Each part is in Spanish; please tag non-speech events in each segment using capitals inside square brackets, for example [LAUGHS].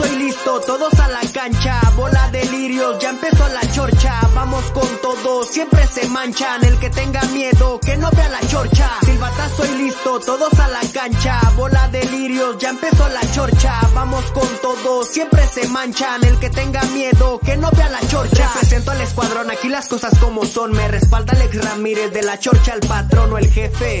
batazo y listo, todos a la cancha. Bola de lirios, ya empezó la chorcha. Vamos con todo, siempre se manchan. El que tenga miedo, que no vea la chorcha. Silbatazo y listo, todos a la cancha. Bola de lirios, ya empezó la chorcha. Vamos con todo, siempre se manchan. El que tenga miedo, que no vea la chorcha. Presento al escuadrón, aquí las cosas como son. Me respalda Alex Ramírez de la chorcha, el patrón o el jefe.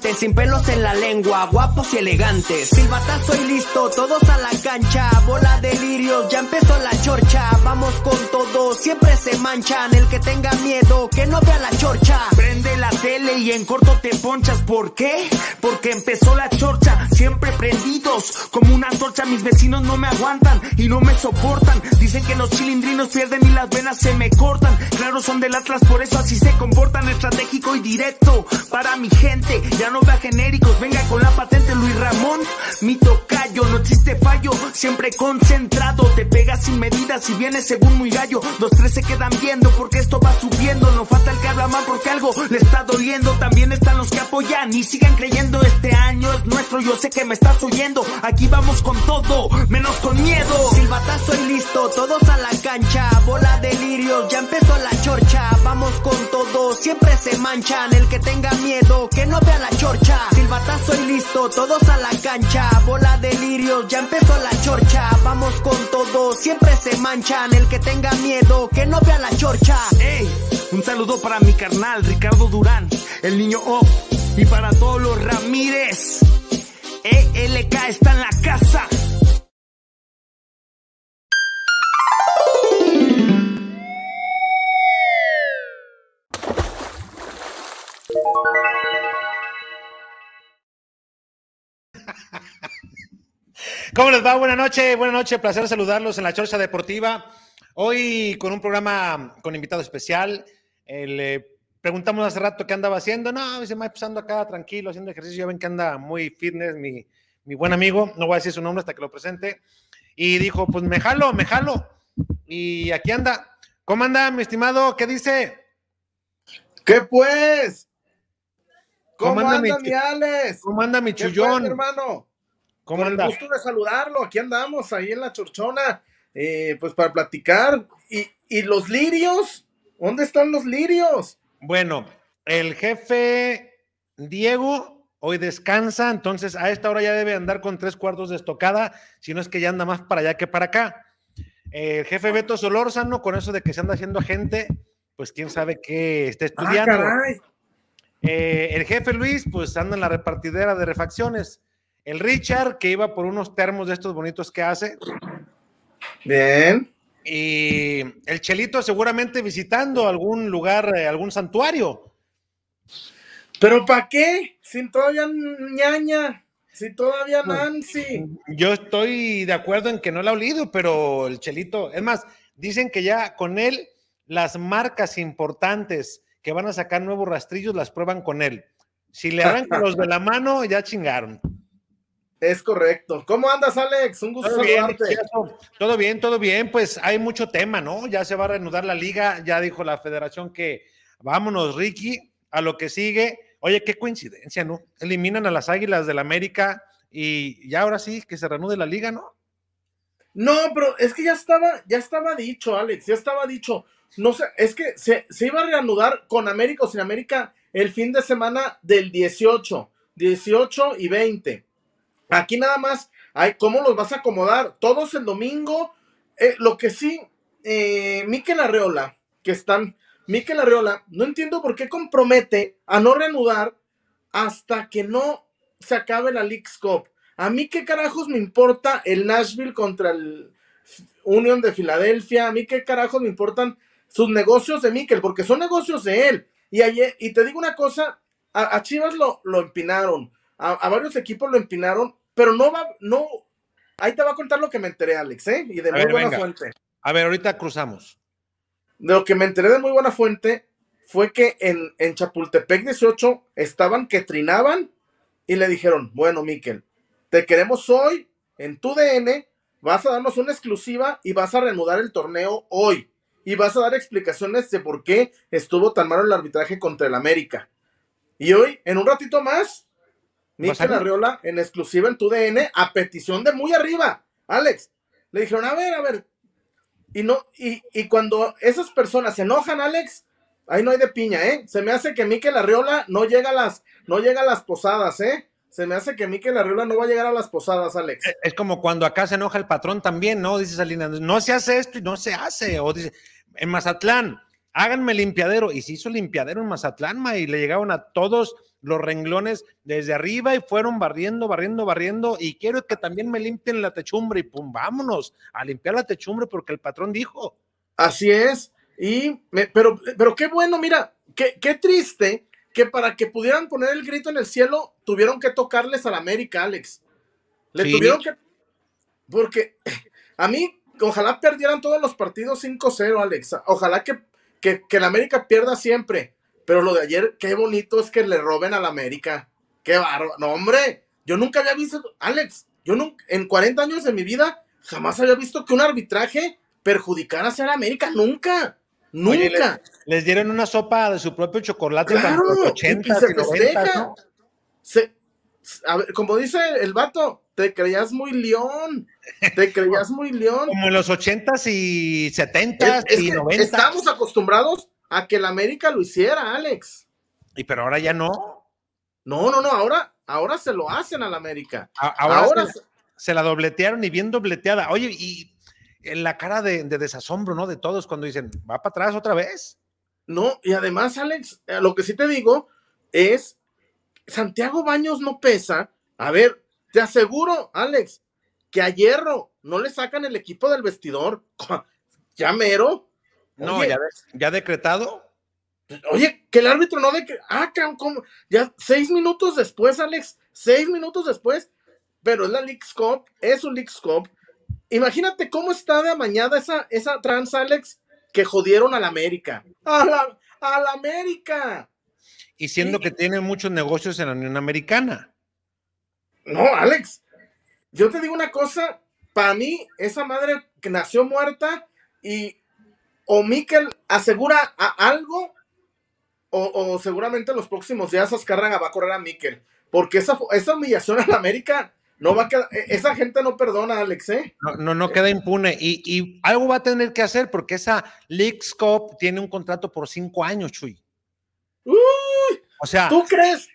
sin pelos en la lengua, guapos y elegantes. Silbatazo y listo, todos a la cancha, bola de lirios, ya empezó la chorcha. Vamos con todo, siempre se manchan. El que tenga miedo, que no vea la chorcha. Prende la tele y en corto te ponchas. ¿Por qué? Porque empezó la chorcha, siempre prendidos. Como una antorcha, mis vecinos no me aguantan y no me soportan. Dicen que los chilindrinos pierden y las venas se me cortan. Claro, son del Atlas, por eso así se comportan. Estratégico y directo para mi gente. Ya no vea genéricos, venga con la patente Luis Ramón. Mi tocayo, no existe siempre concentrado. Te pegas sin medidas y vienes según muy gallo. Los tres se quedan viendo porque esto va subiendo. No falta el que habla mal porque algo le está doliendo. También están los que apoyan y sigan creyendo. Este año es nuestro, yo sé que me estás oyendo. Aquí vamos con todo, menos con miedo. Silbatazo y listo, todos a la cancha. Bola de lirios, ya empezó la chorcha. Vamos con todo, siempre se manchan. El que tenga miedo, que no vea la chorcha. Silbatazo y listo, todos a la cancha. Bola de lirios, ya empezó la chorcha. Vamos con todo, siempre se manchan. El que tenga miedo, que no vea la chorcha. Ey, un saludo para mi carnal Ricardo Durán, el niño O, y para todos los Ramírez. ELK está en la casa. ¿Cómo les va? Buenas noches, buenas noches, placer saludarlos en la Chorcha Deportiva. Hoy con un programa con invitado especial. Eh, le preguntamos hace rato qué andaba haciendo. No, dice, me pasando acá tranquilo, haciendo ejercicio. Ya ven que anda muy fitness, mi, mi buen amigo. No voy a decir su nombre hasta que lo presente. Y dijo, pues me jalo, me jalo. Y aquí anda. ¿Cómo anda, mi estimado? ¿Qué dice? ¿Qué pues? ¿Cómo ¿Cómo, anda mi Alex? ¿Cómo anda mi ¿Qué pues, chullón? mi hermano? ¿Cómo Con anda? el gusto de saludarlo. Aquí andamos, ahí en la chorchona, eh, pues para platicar. ¿Y, ¿Y los lirios? ¿Dónde están los lirios? Bueno, el jefe Diego hoy descansa, entonces a esta hora ya debe andar con tres cuartos de estocada, si no es que ya anda más para allá que para acá. El jefe Beto Solórzano, con eso de que se anda haciendo agente, pues quién sabe qué está Ah, estudiando. caray. Eh, el jefe Luis, pues anda en la repartidera de refacciones. El Richard, que iba por unos termos de estos bonitos que hace. Bien. Y el Chelito seguramente visitando algún lugar, eh, algún santuario. ¿Pero para qué? Si todavía ñaña, si todavía. Nancy. Yo estoy de acuerdo en que no la ha olido, pero el Chelito, es más, dicen que ya con él las marcas importantes que van a sacar nuevos rastrillos las prueban con él. Si le arrancan los de la mano, ya chingaron. Es correcto. ¿Cómo andas, Alex? Un gusto Todo bien, saludarte. Todo bien, todo bien. Pues hay mucho tema, ¿no? Ya se va a reanudar la liga, ya dijo la federación que vámonos, Ricky, a lo que sigue. Oye, qué coincidencia, ¿no? Eliminan a las Águilas del América y ya ahora sí que se reanude la liga, ¿no? No, pero es que ya estaba, ya estaba dicho, Alex, ya estaba dicho. No sé, es que se, se iba a reanudar con América o sin América el fin de semana del 18, 18 y 20. Aquí nada más, hay, ¿cómo los vas a acomodar? Todos el domingo. Eh, lo que sí, eh, Miquel Arreola, que están, Miquel Arreola, no entiendo por qué compromete a no reanudar hasta que no se acabe la League's Cup. A mí qué carajos me importa el Nashville contra el Union de Filadelfia, a mí qué carajos me importan sus negocios de Mikel, porque son negocios de él. Y, ayer, y te digo una cosa, a, Chivas lo, lo empinaron, a, varios equipos lo empinaron, pero no va, no, ahí te va a contar lo que me enteré, Alex, ¿eh? Y de muy buena fuente. A ver, ahorita cruzamos. De lo que me enteré de muy buena fuente fue que en, en Chapultepec 18 estaban que trinaban y le dijeron, bueno, Miquel, te queremos hoy en tu DN, vas a darnos una exclusiva y vas a reanudar el torneo hoy. Y vas a dar explicaciones de por qué estuvo tan malo el arbitraje contra el América. Y hoy, en un ratito más, Miquel Arriola en exclusiva en tu DN a petición de muy arriba. Alex, le dijeron, a ver, a ver. Y no, y, y cuando esas personas se enojan, Alex, ahí no hay de piña, ¿eh? Se me hace que Miquel Arriola no llega a las, no llega a las posadas, ¿eh? Se me hace que Miquel Arriola no va a llegar a las posadas, Alex. Es como cuando acá se enoja el patrón también, ¿no? Dice Salinas, no se hace esto y no se hace. O dice, en Mazatlán, háganme limpiadero. Y se hizo limpiadero en Mazatlán, ma, y le llegaron a todos los renglones desde arriba y fueron barriendo, barriendo, barriendo. Y quiero que también me limpien la techumbre y pum, vámonos a limpiar la techumbre porque el patrón dijo. Así es. Y, pero, pero qué bueno, mira, qué, qué triste que para que pudieran poner el grito en el cielo, tuvieron que tocarles a la América, Alex. Le tuvieron que. Porque a mí, ojalá perdieran todos los partidos 5-0, Alex. Ojalá que, que, que la América pierda siempre. Pero lo de ayer, qué bonito es que le roben a la América. Qué bárbaro. No, hombre, yo nunca había visto, Alex, yo nunca, en 40 años de mi vida, jamás había visto que un arbitraje perjudicara a la América. Nunca. Nunca. les, dieron una sopa de su propio chocolate claro, los 80 y, se a ver, como dice el vato, te creías muy león. Te creías muy león. [LAUGHS] Como en los 80s y 70s y 90 Estamos acostumbrados a que el América lo hiciera, Alex. Y pero ahora ya no. No, no, no, ahora, ahora se lo hacen al América. ahora, se, la dobletearon y bien dobleteada. Oye, y en la cara de, desasombro, ¿no? De todos cuando dicen, va para atrás otra vez. No, y además, Alex, eh, lo que sí te digo es, Santiago Baños no pesa. A ver, te aseguro, Alex, que a Hierro no le sacan el equipo del vestidor. [LAUGHS] Ya mero. No, ya, decretado. Oye, que el árbitro no de ah, ¿cómo? Ya seis minutos después, Alex, seis minutos después, pero es la League's Cup, es un League's Cup. Imagínate cómo está de amañada esa, esa trans, Alex, que jodieron a la América. A la, a la América. Y siendo que tiene muchos negocios en la Unión Americana. No, Alex, yo te digo una cosa, para mí, esa madre que nació muerta y o Miquel asegura a algo, o, seguramente en los próximos días Azcárraga va a correr a Miquel, porque esa, esa humillación a la América no va a quedar, e, esa gente no perdona, Alex, ¿eh? No, no, no queda impune. Y, algo va a tener que hacer porque esa Leagues Cup tiene un contrato por cinco años, Chuy. Uy, o sea, ¿tú crees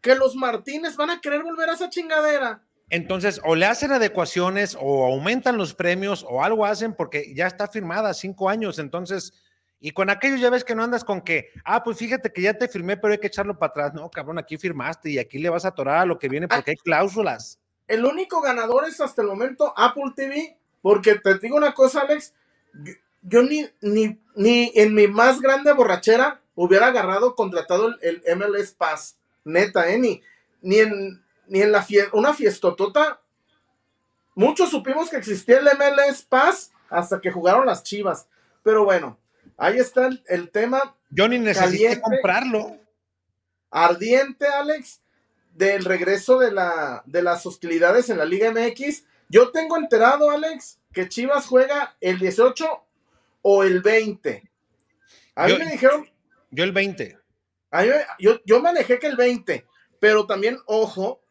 que los Martínez van a querer volver a esa chingadera? Entonces, o le hacen adecuaciones o aumentan los premios o algo hacen porque ya está firmada cinco años. Entonces, y con aquellos ya ves que no andas con que, ah, pues fíjate que ya te firmé, pero hay que echarlo para atrás. No, cabrón, aquí firmaste y aquí le vas a atorar a lo que viene porque hay cláusulas. El único ganador es hasta el momento Apple TV, porque te digo una cosa, Alex, yo, ni, ni, ni en mi más grande borrachera hubiera agarrado, contratado el, MLS Pass, neta, ¿eh? Ni, ni en ni en la fiesta, una fiestotota. Muchos supimos que existía el MLS Pass hasta que jugaron las Chivas. Pero bueno, ahí está el, tema. Yo ni necesité comprarlo. Ardiente, Alex, del regreso de, la, de las hostilidades en la Liga MX. Yo tengo enterado, Alex, que Chivas juega el 18 o el 20. A mí me dijeron. Yo el 20. yo, yo manejé que el 20, pero también, ojo,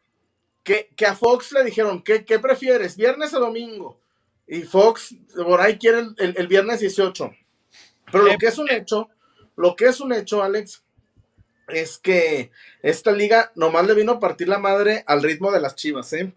que, a Fox le dijeron, ¿qué, ¿qué, prefieres, viernes o domingo? Y Fox por ahí quiere el, viernes 18. Pero lo eh, que es un hecho, lo que es un hecho, Alex, es que esta liga nomás le vino a partir la madre al ritmo de las chivas, ¿eh?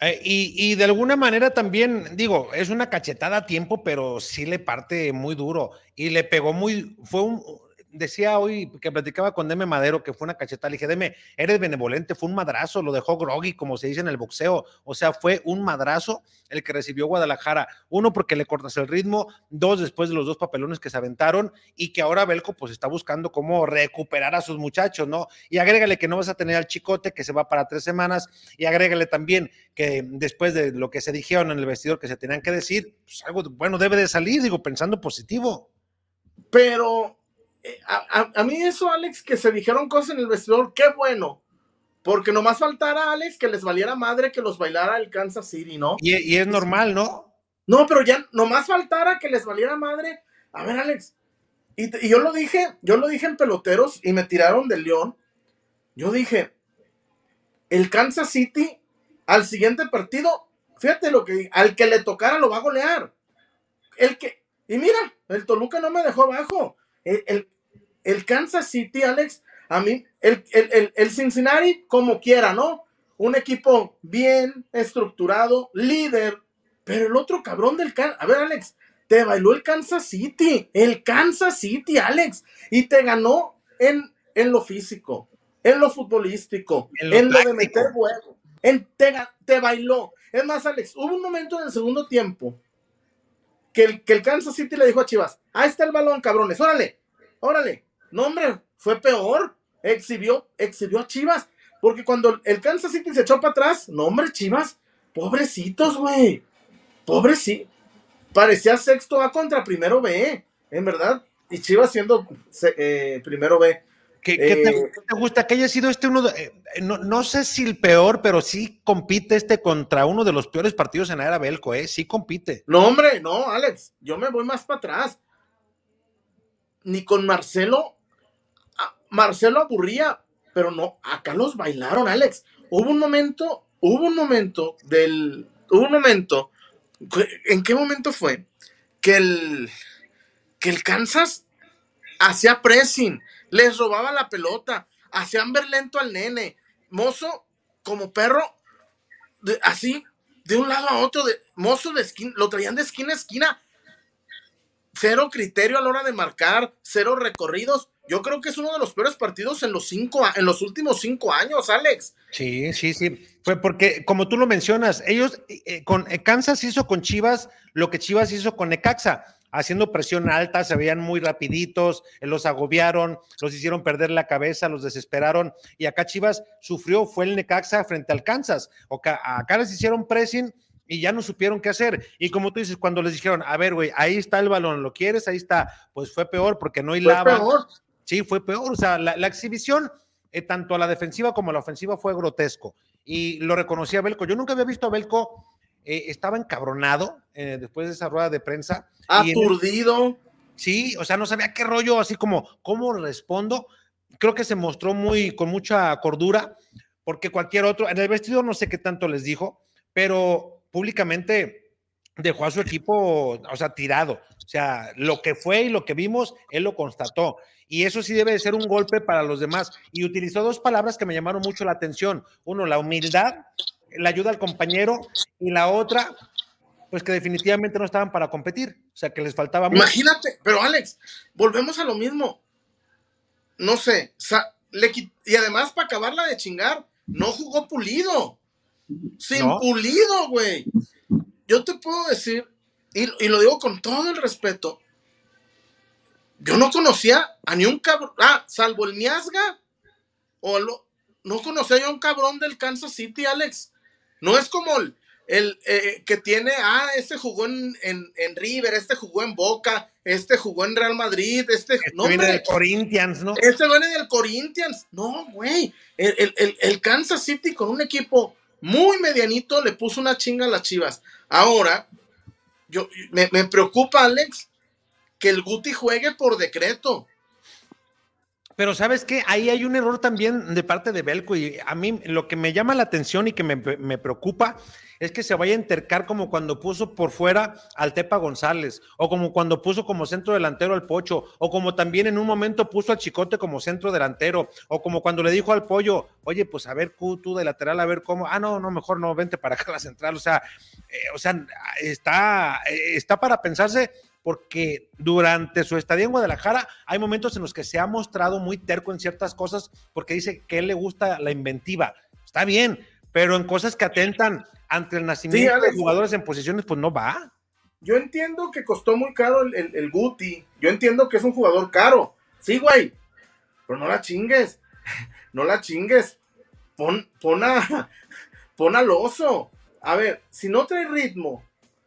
eh y, y, de alguna manera también, digo, es una cachetada a tiempo, pero sí le parte muy duro y le pegó muy, fue un, decía hoy que platicaba con Deme Madero, que fue una cachetada, le dije, Deme, eres benevolente, fue un madrazo, lo dejó groggy, como se dice en el boxeo, o sea, fue un madrazo el que recibió Guadalajara, uno porque le cortas el ritmo, dos después de los dos papelones que se aventaron y que ahora Belco pues está buscando cómo recuperar a sus muchachos, ¿no? Y agrégale que no vas a tener al chicote que se va para tres semanas y agrégale también que después de lo que se dijeron en el vestidor que se tenían que decir, pues algo bueno debe de salir, digo, pensando positivo. Pero eh, a, mí eso, Alex, que se dijeron cosas en el vestidor, qué bueno. Porque nomás faltara, Alex, que les valiera madre que los bailara el Kansas City, ¿no? Y, es normal, ¿no? No, pero ya nomás faltara que les valiera madre. A ver, Alex, y, y, yo lo dije, yo lo dije en peloteros y me tiraron del león. Yo dije, el Kansas City al siguiente partido, fíjate lo que al que le tocara lo va a golear. El que, y mira, el Toluca no me dejó abajo. El, el, Kansas City, Alex, a mí, el, el, Cincinnati, como quiera, ¿no? Un equipo bien estructurado, líder, pero el otro cabrón del Kansas, a ver, Alex, te bailó el Kansas City, el Kansas City, Alex, y te ganó en, en lo físico, en lo futbolístico, en lo, de meter huevo, en, te, te bailó. Es más, Alex, hubo un momento en el segundo tiempo que el, que el Kansas City le dijo a Chivas, ahí está el balón, cabrones, órale, órale. No, hombre, fue peor. Exhibió, exhibió a Chivas. Porque cuando el Kansas City se echó para atrás, no, hombre, Chivas, pobrecitos, güey. Pobrecitos. Parecía sexto A contra primero B, en verdad. Y Chivas siendo eh, primero B. ¿Qué, eh, te, gusta? Que haya sido este uno, de, eh, no, sé si el peor, pero sí compite este contra uno de los peores partidos en la era Belco, ¿eh? Sí compite. No, hombre, no, Alex, yo me voy más para atrás. Ni con Marcelo, Marcelo aburría, pero no, acá los bailaron, Alex. Hubo un momento, hubo un momento del, hubo un momento, ¿en qué momento fue? Que el, que el Kansas hacía pressing les robaba la pelota, hacían ver lento al nene. Mozo, como perro, así, de un lado a otro, de, mozo de esquina, lo traían de esquina a esquina. Cero criterio a la hora de marcar, cero recorridos. Yo creo que es uno de los peores partidos en los cinco, en los últimos cinco años, Alex. Sí, sí, sí. Fue porque, como tú lo mencionas, ellos eh, con eh, Kansas hizo con Chivas lo que Chivas hizo con Necaxa haciendo presión alta, se veían muy rapiditos, los agobiaron, los hicieron perder la cabeza, los desesperaron y acá Chivas sufrió, fue el Necaxa frente al Kansas, acá les hicieron pressing y ya no supieron qué hacer. Y como tú dices, cuando les dijeron, a ver, güey, ahí está el balón, ¿lo quieres? Ahí está. Pues fue peor porque no hilaba. Fue peor. Sí, fue peor. O sea, la, exhibición, eh, tanto a la defensiva como a la ofensiva, fue grotesco. Y lo reconocía Belco. Yo nunca había visto a Belco eh, estaba encabronado eh, después de esa rueda de prensa. Aturdido. sí, o sea, no sabía qué rollo, así como, ¿cómo respondo? Creo que se mostró muy, con mucha cordura, porque cualquier otro, en el vestido no sé qué tanto les dijo, pero públicamente dejó a su equipo, o sea, tirado. O sea, lo que fue y lo que vimos, él lo constató. Y eso sí debe de ser un golpe para los demás. Y utilizó dos palabras que me llamaron mucho la atención. Uno, la humildad la ayuda al compañero y la otra, pues que definitivamente no estaban para competir, o sea que les faltaba. Imagínate, pero Alex, volvemos a lo mismo. No sé, y además para acabarla de chingar, no jugó pulido. Sin pulido, güey. Yo te puedo decir, y, y, lo digo con todo el respeto, yo no conocía a ni un cabrón, ah, salvo el Miasga, o lo, no conocía yo a un cabrón del Kansas City, Alex. No es como el, eh, que tiene, ah, este jugó en, River, este jugó en Boca, este jugó en Real Madrid, este, este no, viene del Corinthians, ¿no? Este viene del Corinthians. No, güey. El, Kansas City con un equipo muy medianito le puso una chinga a las chivas. Ahora, yo, me, me preocupa, Alex, que el Guti juegue por decreto. Pero sabes que ahí hay un error también de parte de Belco y a mí lo que me llama la atención y que me, preocupa es que se vaya a entercar como cuando puso por fuera al Tepa González o como cuando puso como centro delantero al Pocho o como también en un momento puso al Chicote como centro delantero o como cuando le dijo al Pollo, oye, pues a ver tú de lateral, a ver cómo, ah, no, no, mejor no, vente para acá la central, o sea, eh, o sea, está, eh, está para pensarse porque durante su estadía en Guadalajara hay momentos en los que se ha mostrado muy terco en ciertas cosas porque dice que él le gusta la inventiva. Está bien, pero en cosas que atentan ante el nacimiento de jugadores en posiciones, pues no va. Yo entiendo que costó muy caro el, el, Guti. Yo entiendo que es un jugador caro. Sí, güey. Pero no la chingues. [LAUGHS] No la chingues. Pon, pon, a, [LAUGHS] pon al oso. A ver, si no trae ritmo.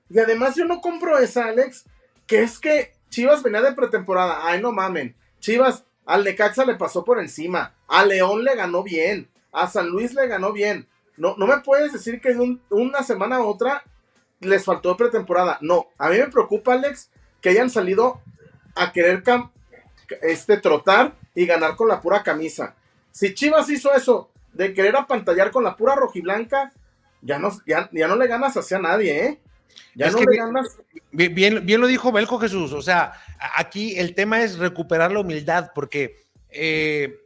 Y además yo no compro esa, Alex. Que es que Chivas venía de pretemporada. Ay, no mamen. Chivas al Necaxa le pasó por encima. A León le ganó bien. A San Luis le ganó bien. No, no me puedes decir que de una semana a otra les faltó pretemporada. No, a mí me preocupa, Alex, que hayan salido a querer este, trotar y ganar con la pura camisa. Si Chivas hizo eso de querer apantallar con la pura rojiblanca, ya no, ya, no le ganas hacia nadie, ¿eh? Ya no ganas. Bien, bien, lo dijo Belco Jesús. O sea, aquí el tema es recuperar la humildad, porque eh,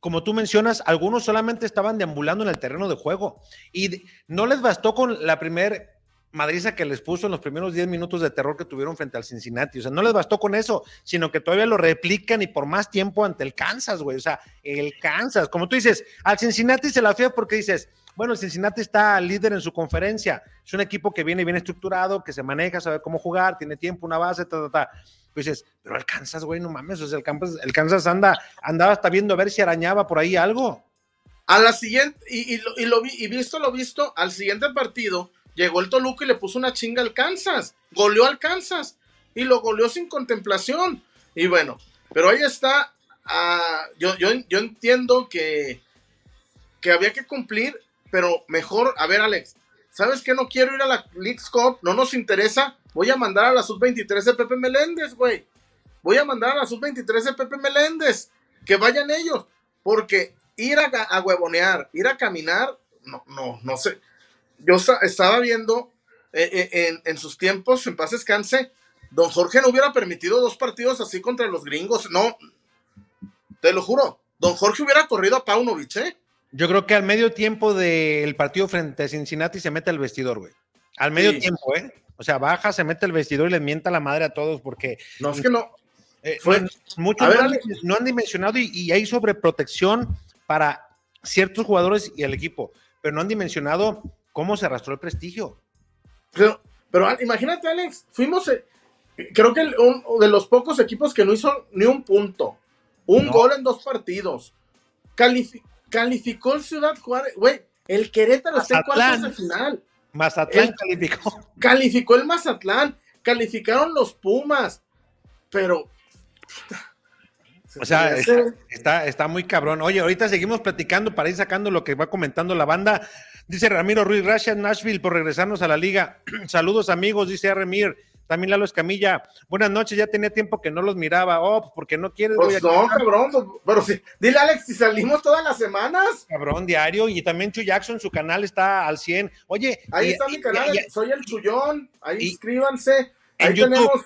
como tú mencionas, algunos solamente estaban deambulando en el terreno de juego y no les bastó con la primera madriza que les puso en los primeros 10 minutos de terror que tuvieron frente al Cincinnati. O sea, no les bastó con eso, sino que todavía lo replican y por más tiempo ante el Kansas, güey. O sea, el Kansas, como tú dices, al Cincinnati se la fía porque dices, bueno, Cincinnati está líder en su conferencia. Es un equipo que viene bien estructurado, que se maneja, sabe cómo jugar, tiene tiempo, una base, ta, ta, ta. Pues dices, pero el Kansas, güey, no mames. O sea, el Kansas, el Kansas anda, andaba hasta viendo a ver si arañaba por ahí algo. A la siguiente, y, y, lo, y visto lo visto, al siguiente partido Llegó el Toluca y le puso una chinga al Kansas. Goleó al Kansas. Y lo goleó sin contemplación. Y bueno, pero ahí está. Ah, yo, yo, yo entiendo que, que había que cumplir, pero mejor, a ver, Alex, ¿sabes qué? No quiero ir a la League's Cup, no nos interesa. Voy a mandar a la sub-23 de Pepe Meléndez, güey. Voy a mandar a la sub-23 de Pepe Meléndez. Que vayan ellos. Porque ir a, a huevonear, ir a caminar, no, no, no sé yo estaba viendo eh, eh, en, sus tiempos, en paz descanse, don Jorge no hubiera permitido dos partidos así contra los gringos. No, te lo juro, don Jorge hubiera corrido a Paunovic, ¿eh? Yo creo que al medio tiempo del partido frente a Cincinnati se mete al vestidor, güey. Al medio tiempo, ¿eh? O sea, baja, se mete al vestidor y le mienta la madre a todos porque. No, es que no. Eh, muchos no, han, dimensionado y, y, hay sobreprotección para ciertos jugadores y el equipo, pero no han dimensionado cómo se arrastró el prestigio. Pero, pero imagínate, Alex, fuimos, eh, creo que uno de los pocos equipos que no hizo ni un punto, un gol en dos partidos. Calificó el Ciudad Juárez, güey, el Querétaro está en cuartos de final. Mazatlán calificó. Calificó el Mazatlán, calificaron los Pumas, pero... O sea, está, está, muy cabrón. Oye, ahorita seguimos platicando para ir sacando lo que va comentando la banda. Dice Ramiro Ruiz, gracias Nashville por regresarnos a la liga. [CLEARS THROAT] Saludos amigos, dice Remir. También Lalo Escamilla. Buenas noches, ya tenía tiempo que no los miraba. Oh, pues, porque no quieres. Pues no, cabrón. Pues, pero sí. Dile, Alex, si salimos todas las semanas. Cabrón, diario. Y también Chu Jackson, su canal está al 100. Oye. Ahí está mi canal, soy el Chullón. Ahí inscríbanse. Ahí tenemos,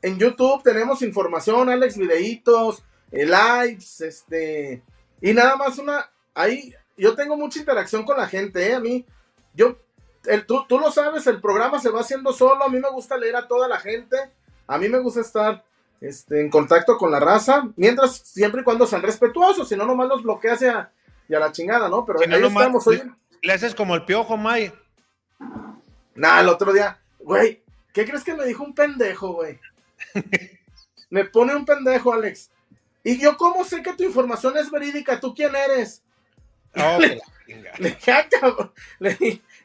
en YouTube tenemos información, Alex, videitos, eh, lives, este. Y nada más una. Ahí yo tengo mucha interacción con la gente, ¿eh? A mí, yo, el, tú, tú lo sabes, el programa se va haciendo solo, a mí me gusta leer a toda la gente, a mí me gusta estar este, en contacto con la raza, mientras, siempre y cuando sean respetuosos, si no, nomás los bloqueas y a, la chingada, ¿no? Pero ahí estamos, hoy. Le haces como el piojo, May. Nah, el otro día, güey, ¿qué crees que me dijo un pendejo, güey? [LAUGHS] me pone un pendejo, Alex. Y yo, ¿cómo sé que tu información es verídica? ¿Tú quién eres? Oh, [LAUGHS] le, dije, ay, cabrón.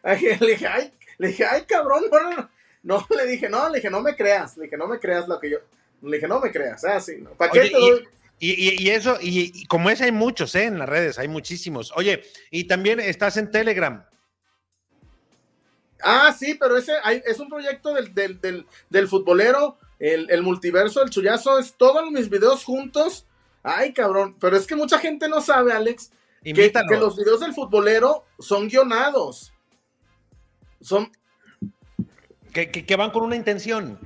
[LAUGHS] Le dije, ay, le dije, ay, cabrón, no, no, no. [LAUGHS] le dije, no, le dije, no me creas. Le dije, no me creas lo que yo. Le dije, no me creas. Ah, sí, no. ¿Para qué te doy? Y, y, eso, y, como ese hay muchos, ¿eh? En las redes, hay muchísimos. Oye, y también estás en Telegram. Ah, sí, pero ese hay, es un proyecto del, del, del, del futbolero, el, el, multiverso, el chullazo, es todos mis videos juntos. Ay, cabrón, pero es que mucha gente no sabe, Alex, que, los videos del futbolero son guionados. Son. Que, van con una intención.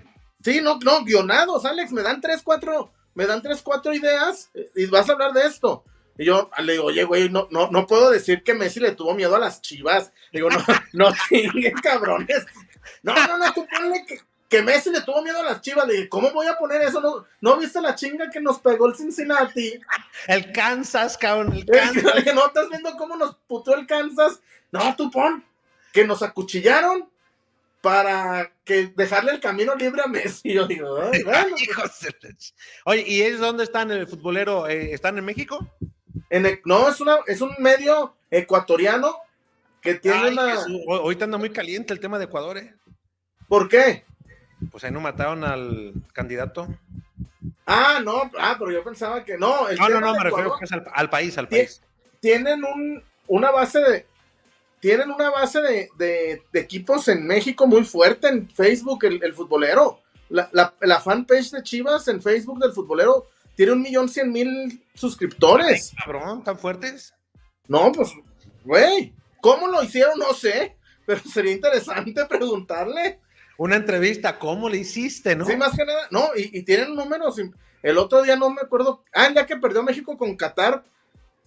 Sí, no, no, guionados, Alex. Me dan tres, cuatro, me dan tres, cuatro ideas y vas a hablar de esto. Y yo le digo, oye, güey, no, no, no puedo decir que Messi le tuvo miedo a las chivas. Digo, no, [LAUGHS] no cabrones. No, no, no, tú ponle que, que Messi le tuvo miedo a las chivas. Le dije, ¿cómo voy a poner eso? ¿No, ¿no viste la chinga que nos pegó el Cincinnati? El Kansas, cabrón, el [LAUGHS] Kansas. ¿No estás viendo cómo nos puteó el Kansas? No, tú pon. Que nos acuchillaron para que dejarle el camino libre a Messi. Yo digo, bueno, [LAUGHS] pues". Oye, ¿y es dónde están el futbolero? Eh, ¿Están en México? En no, es, una, es un medio ecuatoriano que tiene una. ahorita anda muy caliente el tema de Ecuador, ¿eh? ¿Por qué? Pues ahí no mataron al candidato. Ah, no, ah, pero yo pensaba que no. no, no, no, me refiero pues al, país, al país. Tienen un, una base de, tienen una base de, equipos en México muy fuerte en Facebook, el, futbolero. La, la, fanpage de Chivas en Facebook del futbolero tiene un millón cien mil suscriptores. cabrón, tan fuertes. No, pues, güey, ¿cómo lo hicieron? No sé, pero sería interesante [LAUGHS] preguntarle. Una entrevista, ¿cómo le hiciste, no? Sí, más que nada, no, y, tienen números. El otro día no me acuerdo, ah, ya que perdió México con Qatar,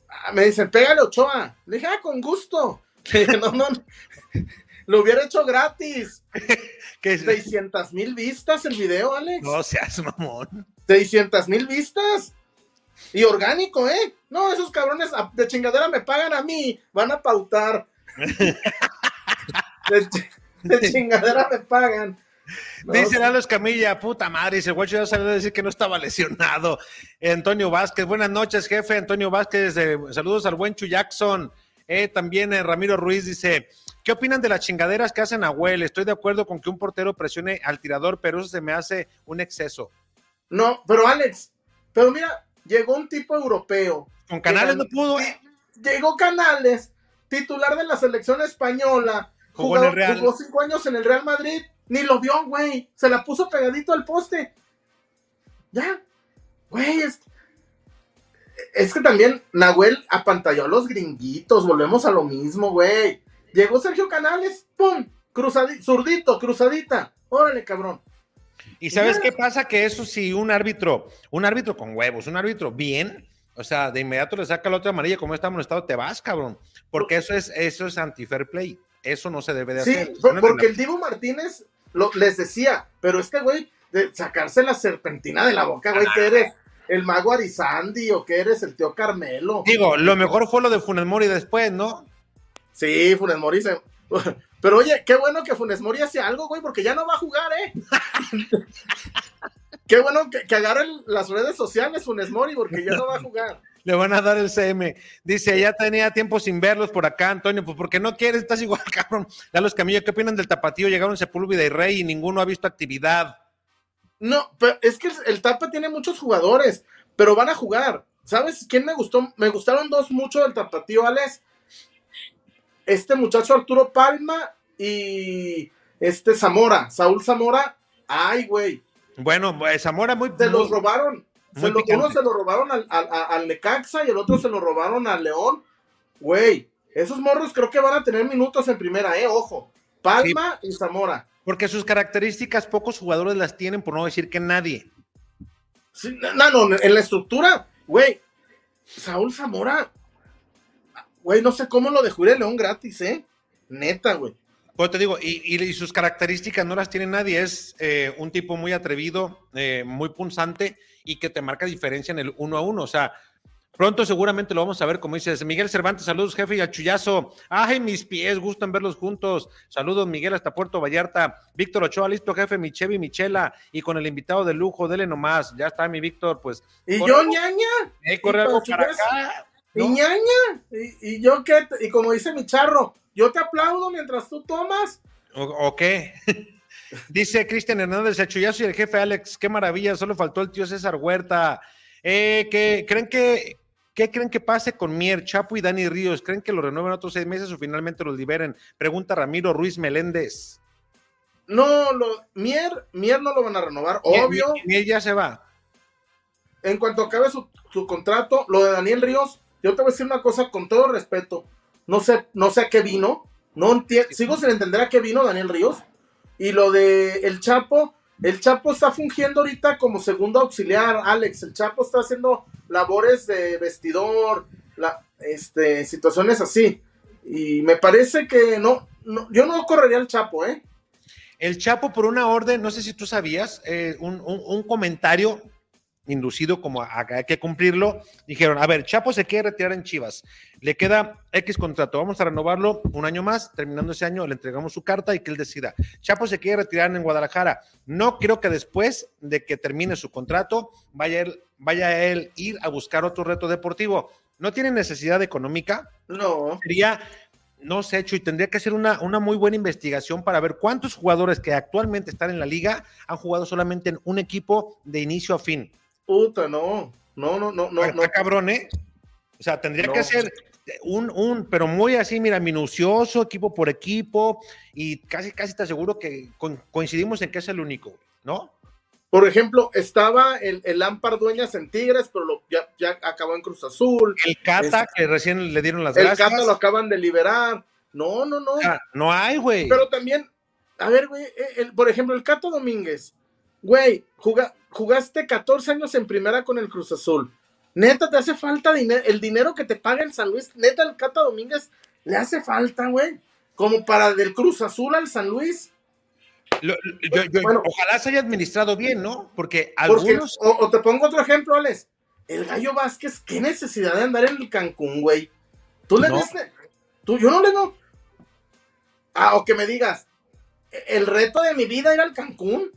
ah, me dicen, pégale Ochoa. Le dije, ah, con gusto. No, no, lo hubiera hecho gratis. [LAUGHS] ¿Qué 600 mil vistas el video, Alex. No seas mamón. 600 mil vistas. Y orgánico, ¿eh? No, esos cabrones de chingadera me pagan a mí. Van a pautar. [LAUGHS] de, chingadera me pagan. Dice Lalo Escamilla, puta madre, ese guacho ya salió a decir que no estaba lesionado. Antonio Vázquez, buenas noches, jefe. Antonio Vázquez, eh, saludos al buen Chu Jackson. Eh, también eh, Ramiro Ruiz dice, ¿qué opinan de las chingaderas que hacen Well? Estoy de acuerdo con que un portero presione al tirador, pero eso se me hace un exceso. No, pero Alex, pero mira, llegó un tipo europeo. Con Canales no pudo. ¿eh? Llegó Canales, titular de la selección española. Jugó, jugó cinco años en el Real Madrid. Ni lo vio, güey. Se la puso pegadito al poste. Ya. Güey, es, es que también Nahuel apantalló a los gringuitos, volvemos a lo mismo, güey. Llegó Sergio Canales, ¡pum! Cruzadito, zurdito, cruzadita. Órale, cabrón. ¿Y sabes qué pasa? Que eso sí, un árbitro, un árbitro con huevos, un árbitro bien, o sea, de inmediato le saca la otra amarilla, como está molestado, te vas, cabrón. Porque eso es, eso es anti-fair play. Eso no se debe de hacer. Sí, porque el Divo Martínez lo, les decía, pero este güey, de sacarse la serpentina de la boca, güey, que eres el mago Arizandi o que eres el tío Carmelo. Digo, lo mejor fue lo de Funes Mori después, ¿no? Sí, Funes Mori se... [LAUGHS] Pero oye, qué bueno que Funes Mori hace algo, güey, porque ya no va a jugar, ¿eh? [LAUGHS] qué bueno que, que agarren las redes sociales Funes Mori, porque ya no va a jugar. [LAUGHS] Le van a dar el CM. Dice, ya tenía tiempo sin verlos por acá, Antonio. Pues porque no quieres, estás igual, cabrón. los Camillo, ¿qué opinan del tapatío? Llegaron Sepúlveda y Rey y ninguno ha visto actividad. No, pero es que el Tapa tiene muchos jugadores, pero van a jugar. ¿Sabes quién me gustó? Me gustaron dos mucho del tapatío, Alex. Este muchacho Arturo Palma y este Zamora, Saúl Zamora. Ay, güey. Bueno, pues, Zamora muy. Se los robaron. uno se lo robaron al, al, Necaxa y el otro se lo robaron al León. Güey, esos morros creo que van a tener minutos en primera, eh, ojo. Palma y Zamora. Porque sus características pocos jugadores las tienen, por no decir que nadie. no, no, en la estructura, güey, Saúl Zamora, güey, no sé cómo lo dejó ir el León gratis, ¿eh? Neta, güey. Pues te digo, y, sus características no las tiene nadie. Es eh, un tipo muy atrevido, eh, muy punzante y que te marca diferencia en el uno a uno. O sea, Pronto seguramente lo vamos a ver, como dices. Miguel Cervantes, saludos, jefe, y a Chuyazo. Ay, mis pies, gustan verlos juntos. Saludos, Miguel, hasta Puerto Vallarta. Víctor Ochoa, listo, jefe, mi Chevy, Michela, y con el invitado de lujo, dele nomás. Ya está, mi Víctor, pues. ¿Y yo, ñaña? Eh, corre algo para acá. ¿Y ñaña? ¿Y, yo qué? Y como dice mi charro, yo te aplaudo mientras tú tomas. ¿O, qué? [LAUGHS] Dice Cristian Hernández, a Chuyazo y el jefe Alex, qué maravilla, solo faltó el tío César Huerta. Eh, que creen que ¿Qué creen que pase con Mier, Chapo y Dani Ríos? ¿Creen que lo renueven otros seis meses o finalmente los liberen? Pregunta Ramiro Ruiz Meléndez. No, lo, Mier, Mier no lo van a renovar, obvio. Mier, ya se va. En cuanto acabe su, contrato, lo de Daniel Ríos, yo te voy a decir una cosa con todo respeto. No sé, no sé a qué vino. No sigo sin entender a qué vino Daniel Ríos. Y lo de el Chapo, el Chapo está fungiendo ahorita como segundo auxiliar, Alex. El Chapo está haciendo labores de vestidor, la, este, situaciones así. Y me parece que no, yo no correría al Chapo, ¿eh? El Chapo, por una orden, no sé si tú sabías, eh, un, un, un, comentario inducido como a, a, que cumplirlo, dijeron, a ver, Chapo se quiere retirar en Chivas, le queda X contrato, vamos a renovarlo un año más, terminando ese año le entregamos su carta y que él decida. Chapo se quiere retirar en Guadalajara, no creo que después de que termine su contrato vaya él, vaya él ir a buscar otro reto deportivo. No tiene necesidad económica. No. Sería no sé, Chuy, tendría que hacer una, una, muy buena investigación para ver cuántos jugadores que actualmente están en la liga han jugado solamente en un equipo de inicio a fin. Puta, no. No, no, no, no. Está no. cabrón, ¿eh? O sea, tendría no. que hacer un, un, pero muy así, mira, minucioso, equipo por equipo, y casi, casi te aseguro que co coincidimos en que es el único, ¿no? Por ejemplo, estaba el, el Lampard Dueñas en Tigres, pero lo, ya, ya, acabó en Cruz Azul. El Cata, es, que recién le dieron las el gracias. El Cata lo acaban de liberar. No, no, no. O sea, no hay, güey. Pero también, a ver, güey, el, por ejemplo, el Cata Domínguez, güey, juga, jugaste 14 años en primera con el Cruz Azul. Neta, te hace falta dinero, el dinero que te paga el San Luis, neta, el Cata Domínguez le hace falta, güey. Como para del Cruz Azul al San Luis. Lo, yo, yo, bueno, ojalá se haya administrado bien, ¿no? Porque algunos. Porque, o, o, te pongo otro ejemplo, Alex. El Gallo Vázquez, qué necesidad de andar en el Cancún, güey. Tú le no. viste. Tú, yo no le veo. Ah, o que me digas, el reto de mi vida era el Cancún.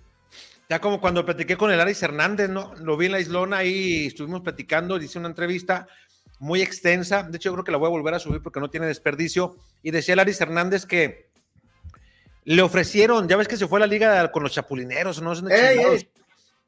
Ya como cuando platiqué con el Aris Hernández, ¿no? Lo vi en la islona y estuvimos platicando, hice una entrevista muy extensa. De hecho, yo creo que la voy a volver a subir porque no tiene desperdicio. Y decía el Aris Hernández que le ofrecieron, ya ves que se fue a la liga con los chapulineros, ¿no? Ey, ey.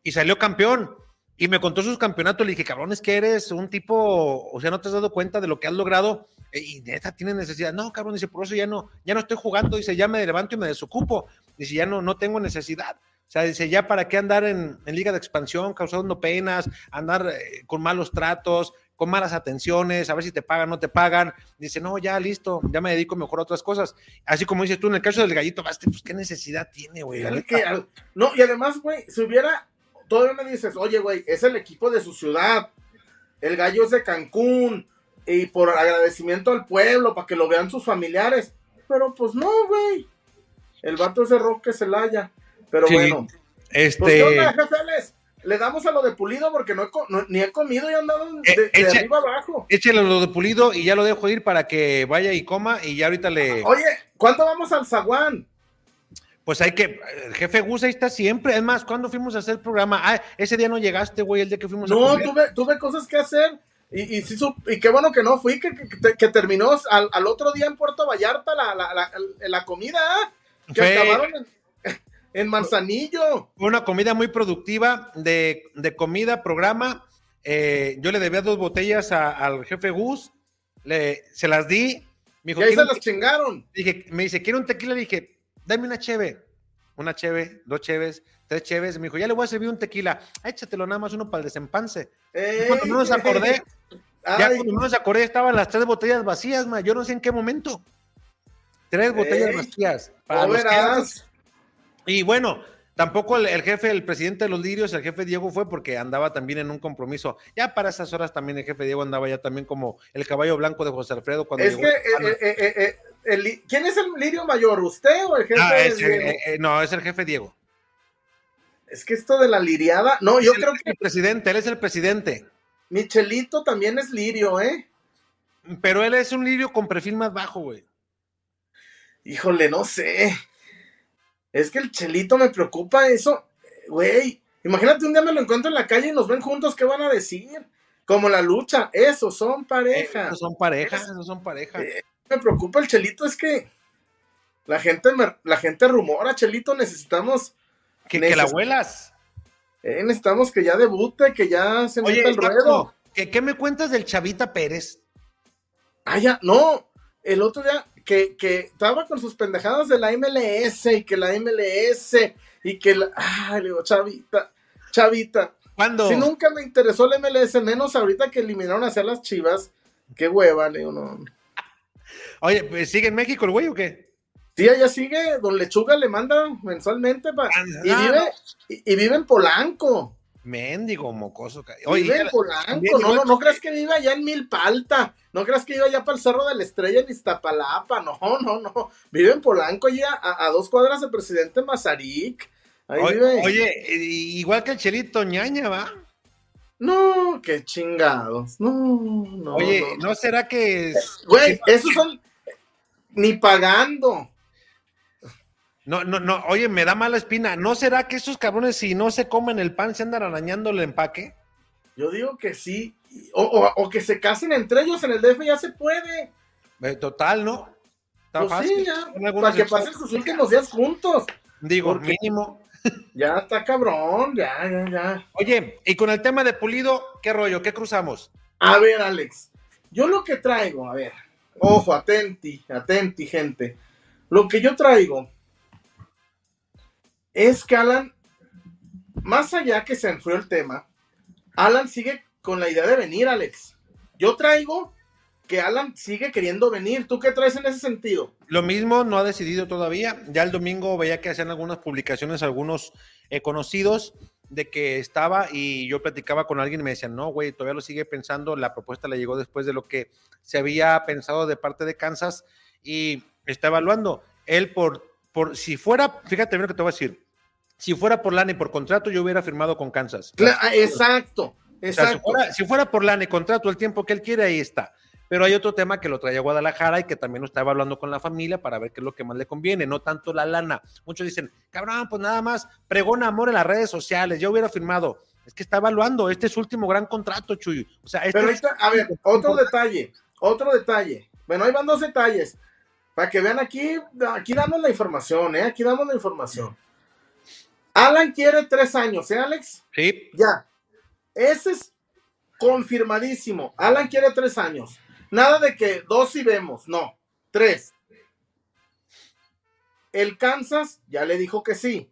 Y salió campeón. Y me contó sus campeonatos. Le dije, cabrón, es que eres un tipo, o sea, no te has dado cuenta de lo que has logrado. Y neta, tiene necesidad. No, cabrón, dice, por eso ya no, ya no estoy jugando. Dice, ya me levanto y me desocupo. Dice, ya no, no tengo necesidad. O sea, dice, ya para qué andar en, en liga de expansión, causando penas, andar eh, con malos tratos, con malas atenciones, a ver si te pagan, no te pagan. Dice, no, ya listo, ya me dedico mejor a otras cosas. Así como dices tú, en el caso del gallito Baste, pues qué necesidad tiene, güey. No, y además, güey, si hubiera, todavía me dices, oye, güey, es el equipo de su ciudad, el gallo es de Cancún, y por agradecimiento al pueblo, para que lo vean sus familiares. Pero pues no, güey. El vato es de Roque Celaya. Pero sí, bueno. Este. Pues, ¿qué onda, jefes? Le damos a lo de pulido porque no, he, no ni he comido y he andado de, eh, de arriba abajo. Échale lo de pulido y ya lo dejo ir para que vaya y coma y ya ahorita le. Oye, ¿cuándo vamos al zaguán? Pues hay que, el jefe Gus ahí está siempre. Es más, ¿cuándo fuimos a hacer el programa? Ah, ese día no llegaste, güey, el día que fuimos no, a No, tuve, tuve cosas que hacer. Y, y, sí, y, qué bueno que no fui, que, que, que terminó al, al, otro día en Puerto Vallarta la, la, la, la comida, que Fe... acabaron en, en, Manzanillo. Fue una comida muy productiva de, de comida, programa. Eh, yo le debía dos botellas a, al jefe Gus, le, se las di. Me dijo, y ahí se las chingaron. Dije, me dice, quiero un tequila, le dije, dame una cheve. Una cheve, dos cheves, tres cheves. Me dijo, ya le voy a servir un tequila. Échatelo nada más uno para el desempance. Ey, cuando menos acordé, ay. ya cuando menos acordé, estaban las tres botellas vacías, ma. Yo no sé en qué momento. Tres botellas Ey, vacías. Para los verás. Y bueno, tampoco el, el, jefe, el presidente de los lirios, el jefe Diego fue porque andaba también en un compromiso. Ya para esas horas también el jefe Diego andaba ya también como el caballo blanco de José Alfredo. Cuando es que, eh, eh, eh, el, ¿quién es el lirio mayor? ¿Usted o el jefe ah, es, Diego? no, es el jefe Diego. Es que esto de la liriada, no, yo creo que. El presidente, él es el presidente. Michelito también es lirio, ¿eh? Pero él es un lirio con perfil más bajo, güey. Híjole, no sé. Es que el chelito me preocupa eso, güey. Imagínate un día me lo encuentro en la calle y nos ven juntos, ¿qué van a decir? Como la lucha, esos son parejas. Esos son parejas, esos son parejas. Eh, me preocupa el chelito, es que la gente, me, la gente rumora, chelito, necesitamos que, que la abuelas. Eh, necesitamos que ya debute, que ya se meta el ruedo. ¿qué, ¿Qué me cuentas del Chavita Pérez? Ah, ya, no. El otro día que, que estaba con sus pendejadas de la MLS y que la MLS y que la. Ah, le digo, Chavita, Chavita. ¿Cuándo? Si nunca me interesó la MLS, menos ahorita que eliminaron hacia las chivas. Qué hueva, le digo, no. Oye, pues, ¿sigue en México el güey o qué? Sí, allá sigue, don Lechuga le manda mensualmente pa, ah, y, vive, y, y, vive en Polanco. Mendigo mocoso. Oye, vive en Polanco, no, no, no crees que viva allá en Milpalta, no creas que viva allá para el Cerro de la Estrella en Iztapalapa, no, no, no. Vive en Polanco, allá a, dos cuadras del presidente Mazarik. Ahí oye, vive. oye, igual que el Chelito ñaña, ¿va? No, qué chingados. No, no. Oye, ¿no, será que.? Güey, esos son. Ni pagando. No, no, no, oye, me da mala espina. ¿No será que esos cabrones, si no se comen el pan, se andan arañando el empaque? Yo digo que sí. O, que se casen entre ellos en el DF, ya se puede. Eh, total, ¿no? Está pues Sí, ya, para que pasen sus últimos días juntos. Digo, mínimo. Ya está cabrón, ya, ya, ya. Oye, y con el tema de Pulido, ¿qué rollo? ¿Qué cruzamos? A ver, Alex, yo lo que traigo, a ver, ojo, atenti, atenti, gente. Lo que yo traigo es que Alan, más allá que se enfrió el tema, Alan sigue con la idea de venir, Alex. Yo traigo que Alan sigue queriendo venir. ¿Tú qué traes en ese sentido? Lo mismo, no ha decidido todavía. Ya el domingo veía que hacían algunas publicaciones, algunos eh, conocidos, de que estaba y yo platicaba con alguien y me decían, no, güey, todavía lo sigue pensando. La propuesta le llegó después de lo que se había pensado de parte de Kansas y está evaluando. Él por, por si fuera, fíjate bien lo que te voy a decir, si fuera por lana y por contrato, yo hubiera firmado con Kansas. exacto, exacto. si, fuera, por lana y contrato, el tiempo que él quiere, ahí está. Pero hay otro tema que lo trae a Guadalajara y que también lo está evaluando con la familia para ver qué es lo que más le conviene, no tanto la lana. Muchos dicen, cabrón, pues nada más, pregona amor en las redes sociales, yo hubiera firmado. Es que está evaluando, este es su último gran contrato, Chuy. O sea, este Pero a ver, otro detalle, otro detalle. Bueno, ahí van dos detalles. Para que vean aquí, aquí damos la información, ¿eh? Aquí damos la información. Alan quiere tres años, ¿eh, Alex? Sí. Ya. Ese es confirmadísimo. Alan quiere tres años. Nada de que dos y vemos, no. Tres. El Kansas ya le dijo que sí.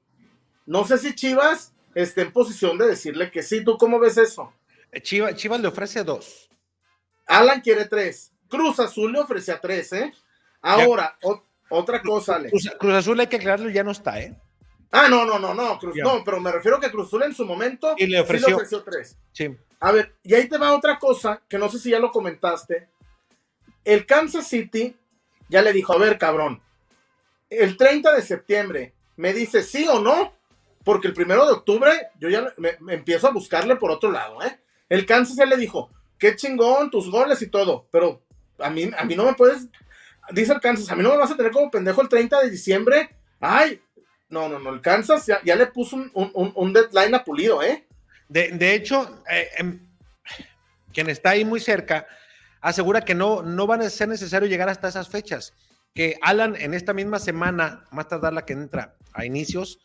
No sé si Chivas está en posición de decirle que sí. ¿Tú cómo ves eso? Chivas, Chivas le ofrece dos. Alan quiere tres. Cruz Azul le ofrece a tres, ¿eh? Ahora, otra cosa, Alex. Cruz Azul hay que aclararlo, ya no está, ¿eh? Ah, no, no, no, no, Cruz, no, pero me refiero a que Cruzul en su momento y le ofreció, tres. Sí. A ver, y ahí te va otra cosa que no sé si ya lo comentaste. El Kansas City ya le dijo, a ver, cabrón, el 30 de septiembre me dice sí o no, porque el primero de octubre yo ya me, empiezo a buscarle por otro lado, ¿eh? El Kansas ya le dijo, qué chingón, tus goles y todo, pero a mí, a mí no me puedes, dice el Kansas, a mí no me vas a tener como pendejo el 30 de diciembre. Ay, no, no, no, el Kansas ya, le puso un, deadline a Pulido, ¿eh? De, hecho, eh, em, quien está ahí muy cerca asegura que no, no va a ser necesario llegar hasta esas fechas. Que Alan en esta misma semana, más tardar la que entra a inicios,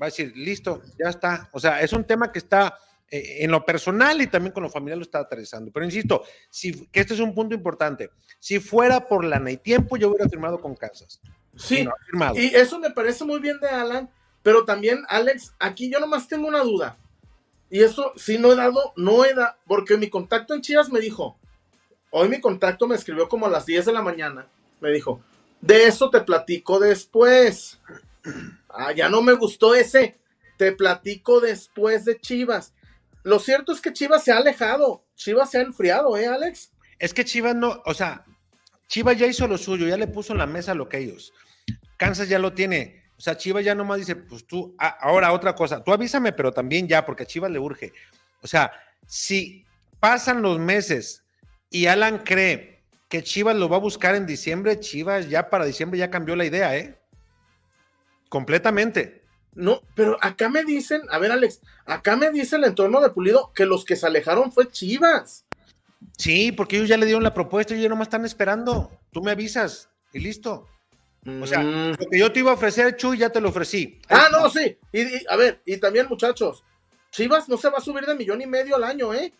va a decir, listo, ya está. O sea, es un tema que está en lo personal y también con lo familiar lo está atravesando. Pero insisto, si, que este es un punto importante. Si fuera por lana y tiempo, yo hubiera firmado con Kansas. Sí, y eso me parece muy bien de Alan, pero también, Alex, aquí yo nomás tengo una duda. Y eso sí no he dado, no he dado, porque mi contacto en Chivas me dijo, hoy mi contacto me escribió como a las 10 de la mañana, me dijo, de eso te platico después. Ah, ya no me gustó ese, te platico después de Chivas. Lo cierto es que Chivas se ha alejado, Chivas se ha enfriado, ¿eh, Alex? Es que Chivas no, o sea, Chivas ya hizo lo suyo, ya le puso en la mesa lo que ellos. Kansas ya lo tiene. O sea, Chivas ya nomás dice, pues tú, ah, ahora otra cosa, tú avísame, pero también ya, porque a Chivas le urge. O sea, si pasan los meses y Alan cree que Chivas lo va a buscar en diciembre, Chivas ya para diciembre ya cambió la idea, ¿eh? Completamente. No, pero acá me dicen, a ver Alex, acá me dice el entorno de Pulido que los que se alejaron fue Chivas. Sí, porque ellos ya le dieron la propuesta y ellos nomás están esperando. Tú me avisas y listo. O sea, mm. lo que yo te iba a ofrecer, Chuy, ya te lo ofrecí. Ah, no, sí. Y, a ver, y también, muchachos, Chivas no se va a subir de millón y medio al año, ¿eh?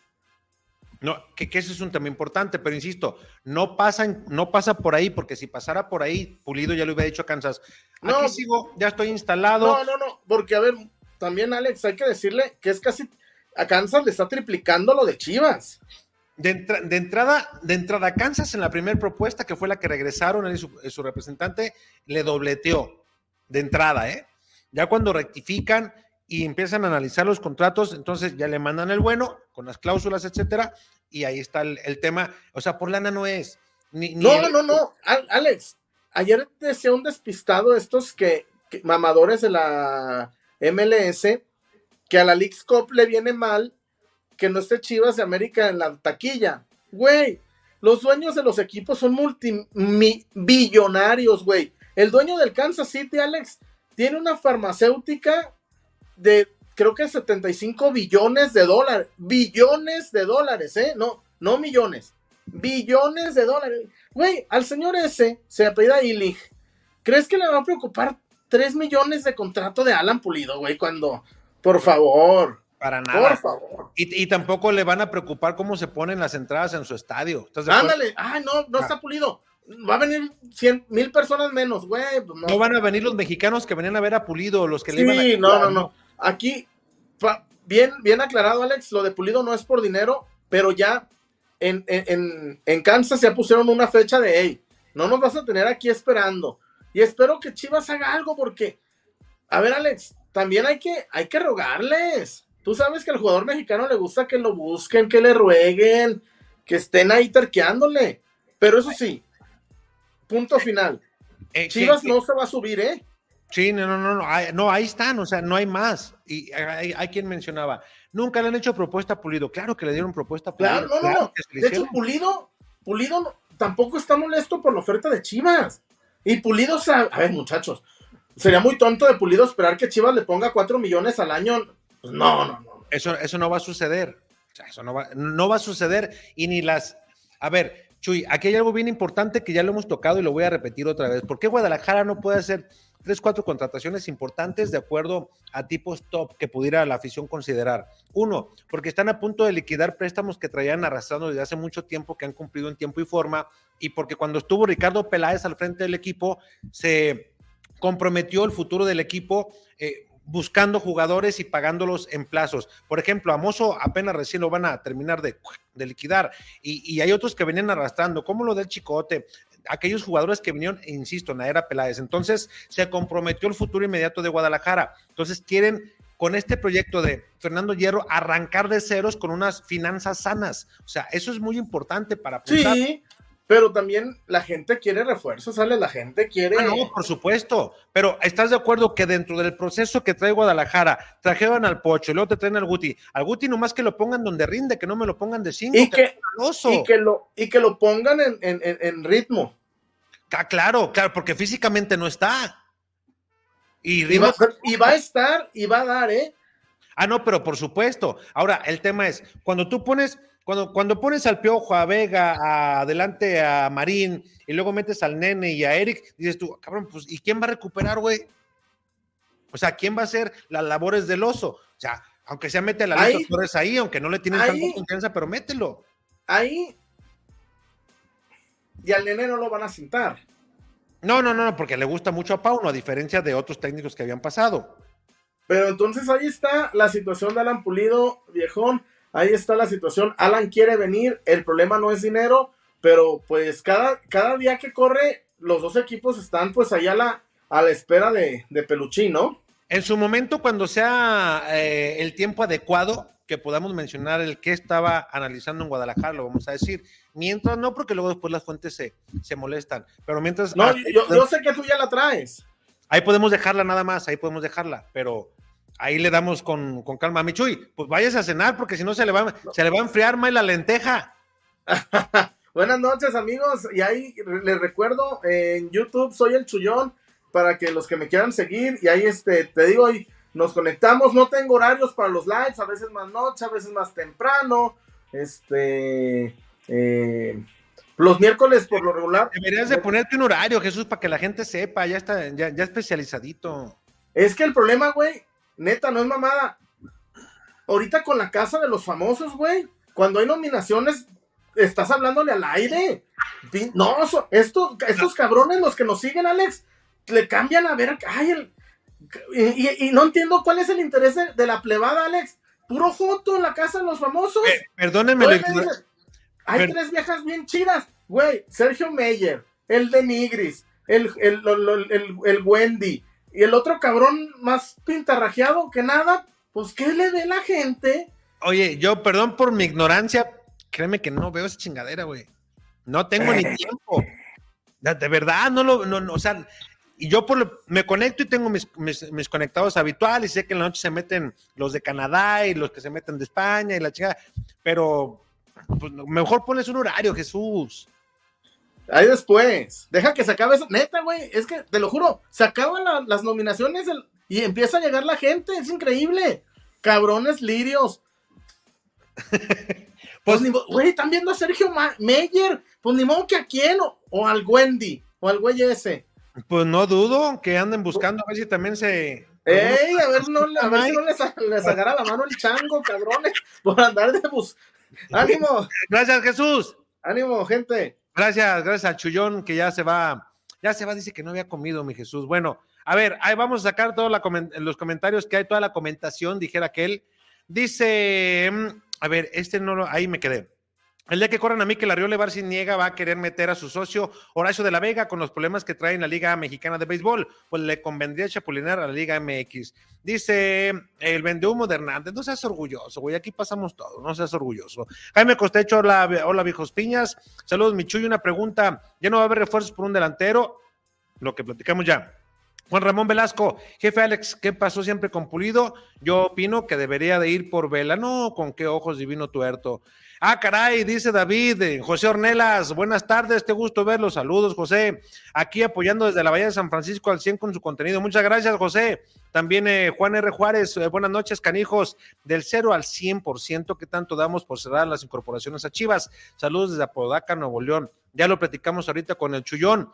No, que, que eso es un tema importante, pero insisto, no pasa, no pasa por ahí, porque si pasara por ahí, Pulido ya lo hubiera dicho a Kansas. No, Aquí sigo, ya estoy instalado. No, no, no, porque a ver, también Alex, hay que decirle que es casi, a Kansas le está triplicando lo de Chivas. De, entrada, de entrada, Kansas en la primera propuesta, que fue la que regresaron, él su, su, representante le dobleteó de entrada, ¿eh? Ya cuando rectifican y empiezan a analizar los contratos, entonces ya le mandan el bueno con las cláusulas, etcétera, y ahí está el, tema. O sea, por lana no es. no, no, no, Alex, ayer decía un despistado estos que, mamadores de la MLS que a la Leagues Cup le viene mal que no esté Chivas de América en la taquilla. Güey, los dueños de los equipos son multibillonarios, güey. El dueño del Kansas City, Alex, tiene una farmacéutica de creo que 75 billones de dólares. Billones de dólares, ¿eh? No, no millones. Billones de dólares. Güey, al señor ese se apellida Illich. ¿Crees que le va a preocupar 3 millones de contrato de Alan Pulido, güey? Cuando, por favor. Para nada. Por favor. Y, tampoco le van a preocupar cómo se ponen las entradas en su estadio. Ándale. Ay, no, no ah. está Pulido va a venir cien mil personas menos, güey. Pues no. van a venir los mexicanos que venían a ver a Pulido, los que le iban a. no, no, no. Aquí, bien, bien aclarado, Alex, lo de Pulido no es por dinero, pero ya en, en, en Kansas ya pusieron una fecha de, hey, no nos vas a tener aquí esperando. Y espero que Chivas haga algo porque, a ver, Alex, también hay que, hay que rogarles. Tú sabes que al jugador mexicano le gusta que lo busquen, que le rueguen, que estén ahí terqueándole. Pero eso sí, punto final. Eh, Chivas no se va a subir, ¿eh? Sí, no, no, no, no, ahí están, o sea, no hay más. Y hay, quien mencionaba, nunca le han hecho propuesta a Pulido. Claro que le dieron propuesta a Pulido. Claro, no, no, no. De hecho, Pulido, Pulido tampoco está molesto por la oferta de Chivas. Y Pulido, a ver, muchachos, sería muy tonto de Pulido esperar que Chivas le ponga cuatro millones al año. Pues no, no, no. Eso, eso no va a suceder. O sea, eso no va, no va a suceder. Y ni las. A ver, Chuy, aquí hay algo bien importante que ya lo hemos tocado y lo voy a repetir otra vez. ¿Por qué Guadalajara no puede hacer tres, cuatro contrataciones importantes de acuerdo a tipos top que pudiera la afición considerar. Uno, porque están a punto de liquidar préstamos que traían arrastrando desde hace mucho tiempo, que han cumplido en tiempo y forma, y porque cuando estuvo Ricardo Peláez al frente del equipo, se comprometió el futuro del equipo. Eh, buscando jugadores y pagándolos en plazos. Por ejemplo, a Mozo apenas recién lo van a terminar de, liquidar y, y, hay otros que venían arrastrando, como lo del Chicote, aquellos jugadores que vinieron, insisto, en era Peláez. Entonces, se comprometió el futuro inmediato de Guadalajara. Entonces, quieren con este proyecto de Fernando Hierro arrancar de ceros con unas finanzas sanas. O sea, eso es muy importante para Sí, pero también la gente quiere refuerzos, ¿sale? La gente quiere. Ah, no, por supuesto. Pero ¿estás de acuerdo que dentro del proceso que trae Guadalajara, trajeron al Pocho y luego te traen al Guti? Al Guti nomás que lo pongan donde rinde, que no me lo pongan de cinco. Y que, y que, lo, y que lo pongan en, en, en, ritmo. Ah, claro, claro, porque físicamente no está. Y, y, va, y va a estar y va a dar, ¿eh? Ah, no, pero por supuesto. Ahora, el tema es, cuando tú pones cuando, cuando pones al Piojo, a Vega, adelante a Marín, y luego metes al Nene y a Eric, dices tú, cabrón, pues, ¿y quién va a recuperar, güey? O sea, ¿quién va a hacer las labores del oso? O sea, aunque sea mete a la Lito Torres ahí, aunque no le tienen tanta confianza, pero mételo. Ahí. Y al nene no lo van a sentar. No, no, no, porque le gusta mucho a Pauno, a diferencia de otros técnicos que habían pasado. Pero entonces ahí está la situación de Alan Pulido, viejón. Ahí está la situación. Alan quiere venir, el problema no es dinero, pero pues cada, cada día que corre, los dos equipos están pues allá a la, a la espera de, de Peluchín, ¿no? En su momento, cuando sea eh, el tiempo adecuado, que podamos mencionar el que estaba analizando en Guadalajara, lo vamos a decir. Mientras no, porque luego después las fuentes se, se molestan. Pero mientras. No, yo, yo, sé que tú ya la traes. Ahí podemos dejarla nada más, ahí podemos dejarla, pero ahí le damos con, con calma. Michuy, pues vayas a cenar porque si no se le va, se le va a enfriar más la lenteja. [LAUGHS] Buenas noches, amigos. Y ahí les recuerdo, en YouTube soy el Chullón para que los que me quieran seguir. Y ahí este, te digo, y nos conectamos. No tengo horarios para los lives, a veces más noche, a veces más temprano. Este. Eh, los miércoles por lo regular. Deberías de ponerte un horario, Jesús, para que la gente sepa, ya está, ya, ya especializadito. Es que el problema, güey, Neta, no es mamada. Ahorita con la casa de los famosos, güey. Cuando hay nominaciones, estás hablándole al aire. No, esto, estos cabrones, los que nos siguen, Alex, le cambian a ver. Ay, y, no entiendo cuál es el interés de, la plebada, Alex. Puro foto en la casa de los famosos. Eh, perdónenme. hay tres viejas bien chidas. Güey, Sergio Meyer, el de Nigris, el, el, el, el Wendy, y el otro cabrón más pintarrajeado que nada, pues ¿qué le ve la gente? Oye, yo perdón por mi ignorancia, créeme que no veo esa chingadera, güey. No tengo ni eh. tiempo. De verdad, no lo, no, o sea, y yo por me conecto y tengo mis, mis, conectados habituales, y sé que en la noche se meten los de Canadá y los que se meten de España y la chica, pero pues, mejor pones un horario, Jesús. Ahí después, deja que se acabe eso. Neta, güey, es que te lo juro, se acaban las nominaciones y empieza a llegar la gente, es increíble. Cabrones lirios. [LAUGHS] pues, güey, están viendo a Sergio Meyer, pues ni modo que a quién, o, al Wendy, o al güey ese. Pues no dudo que anden buscando a ver si también se. ¡Ey! A ver, no, a ver si no les, les agarra la mano el chango, cabrones, [LAUGHS] por andar de bus. ¡Ánimo! Gracias, Jesús. ¡Ánimo, gente! Gracias, gracias a Chullón que ya se va, ya se va, dice que no había comido, mi Jesús. Bueno, a ver, ahí vamos a sacar todos los comentarios que hay, toda la comentación, dijera que él. Dice, mm, a ver, este no lo, ahí me quedé. El día que corran a mí que la Río Levar sin niega va a querer meter a su socio Horacio de la Vega con los problemas que trae en la Liga Mexicana de Béisbol, pues le convendría chapulinar a la Liga MX. Dice el vendehumo de Hernández, no seas orgulloso, güey, aquí pasamos todo, no seas orgulloso. Jaime Costecho, hola, hola viejos piñas, saludos Michuy, una pregunta, ¿ya no va a haber refuerzos por un delantero? Lo que platicamos ya. Juan Ramón Velasco, jefe Alex, ¿qué pasó siempre con Pulido? Yo opino que debería de ir por Vela, no, con qué ojos divino tuerto. Ah, caray, dice David, eh, José Ornelas, buenas tardes, qué gusto verlos, saludos, José, aquí apoyando desde la Bahía de San Francisco al 100 con su contenido. Muchas gracias, José. También eh, Juan R. Juárez, eh, buenas noches, canijos, del 0 al 100%, ¿qué tanto damos por cerrar las incorporaciones a Chivas? Saludos desde Apodaca, Nuevo León. Ya lo platicamos ahorita con el Chullón.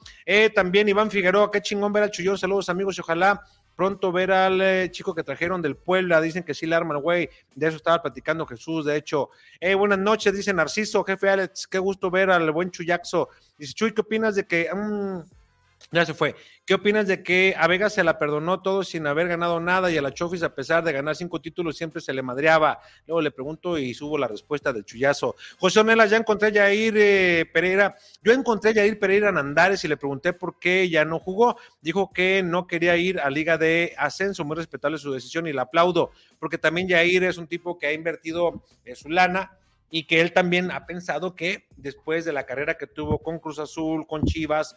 también Iván Figueroa, qué chingón ver al Chullón. Saludos amigos y ojalá pronto ver al eh, chico que trajeron del Puebla, dicen que sí le arman, güey, de eso estaba platicando Jesús, de hecho. Eh, buenas noches, dice Narciso, jefe Alex, qué gusto ver al buen Chuyaxo. Dice, Chuy, ¿qué opinas de que... Mm, ya se fue. ¿Qué opinas de que a Vega se la perdonó todo sin haber ganado nada y a la Chofis, a pesar de ganar cinco títulos, siempre se le madreaba? Luego le pregunto y subo la respuesta del chullazo. José Onela, ya encontré a Yair eh, Pereira. Yo encontré a Yair Pereira en Andares y le pregunté por qué ya no jugó. Dijo que no quería ir a Liga de Ascenso. Muy respetable su decisión y la aplaudo, porque también Yair es un tipo que ha invertido en su lana y que él también ha pensado que después de la carrera que tuvo con Cruz Azul, con Chivas,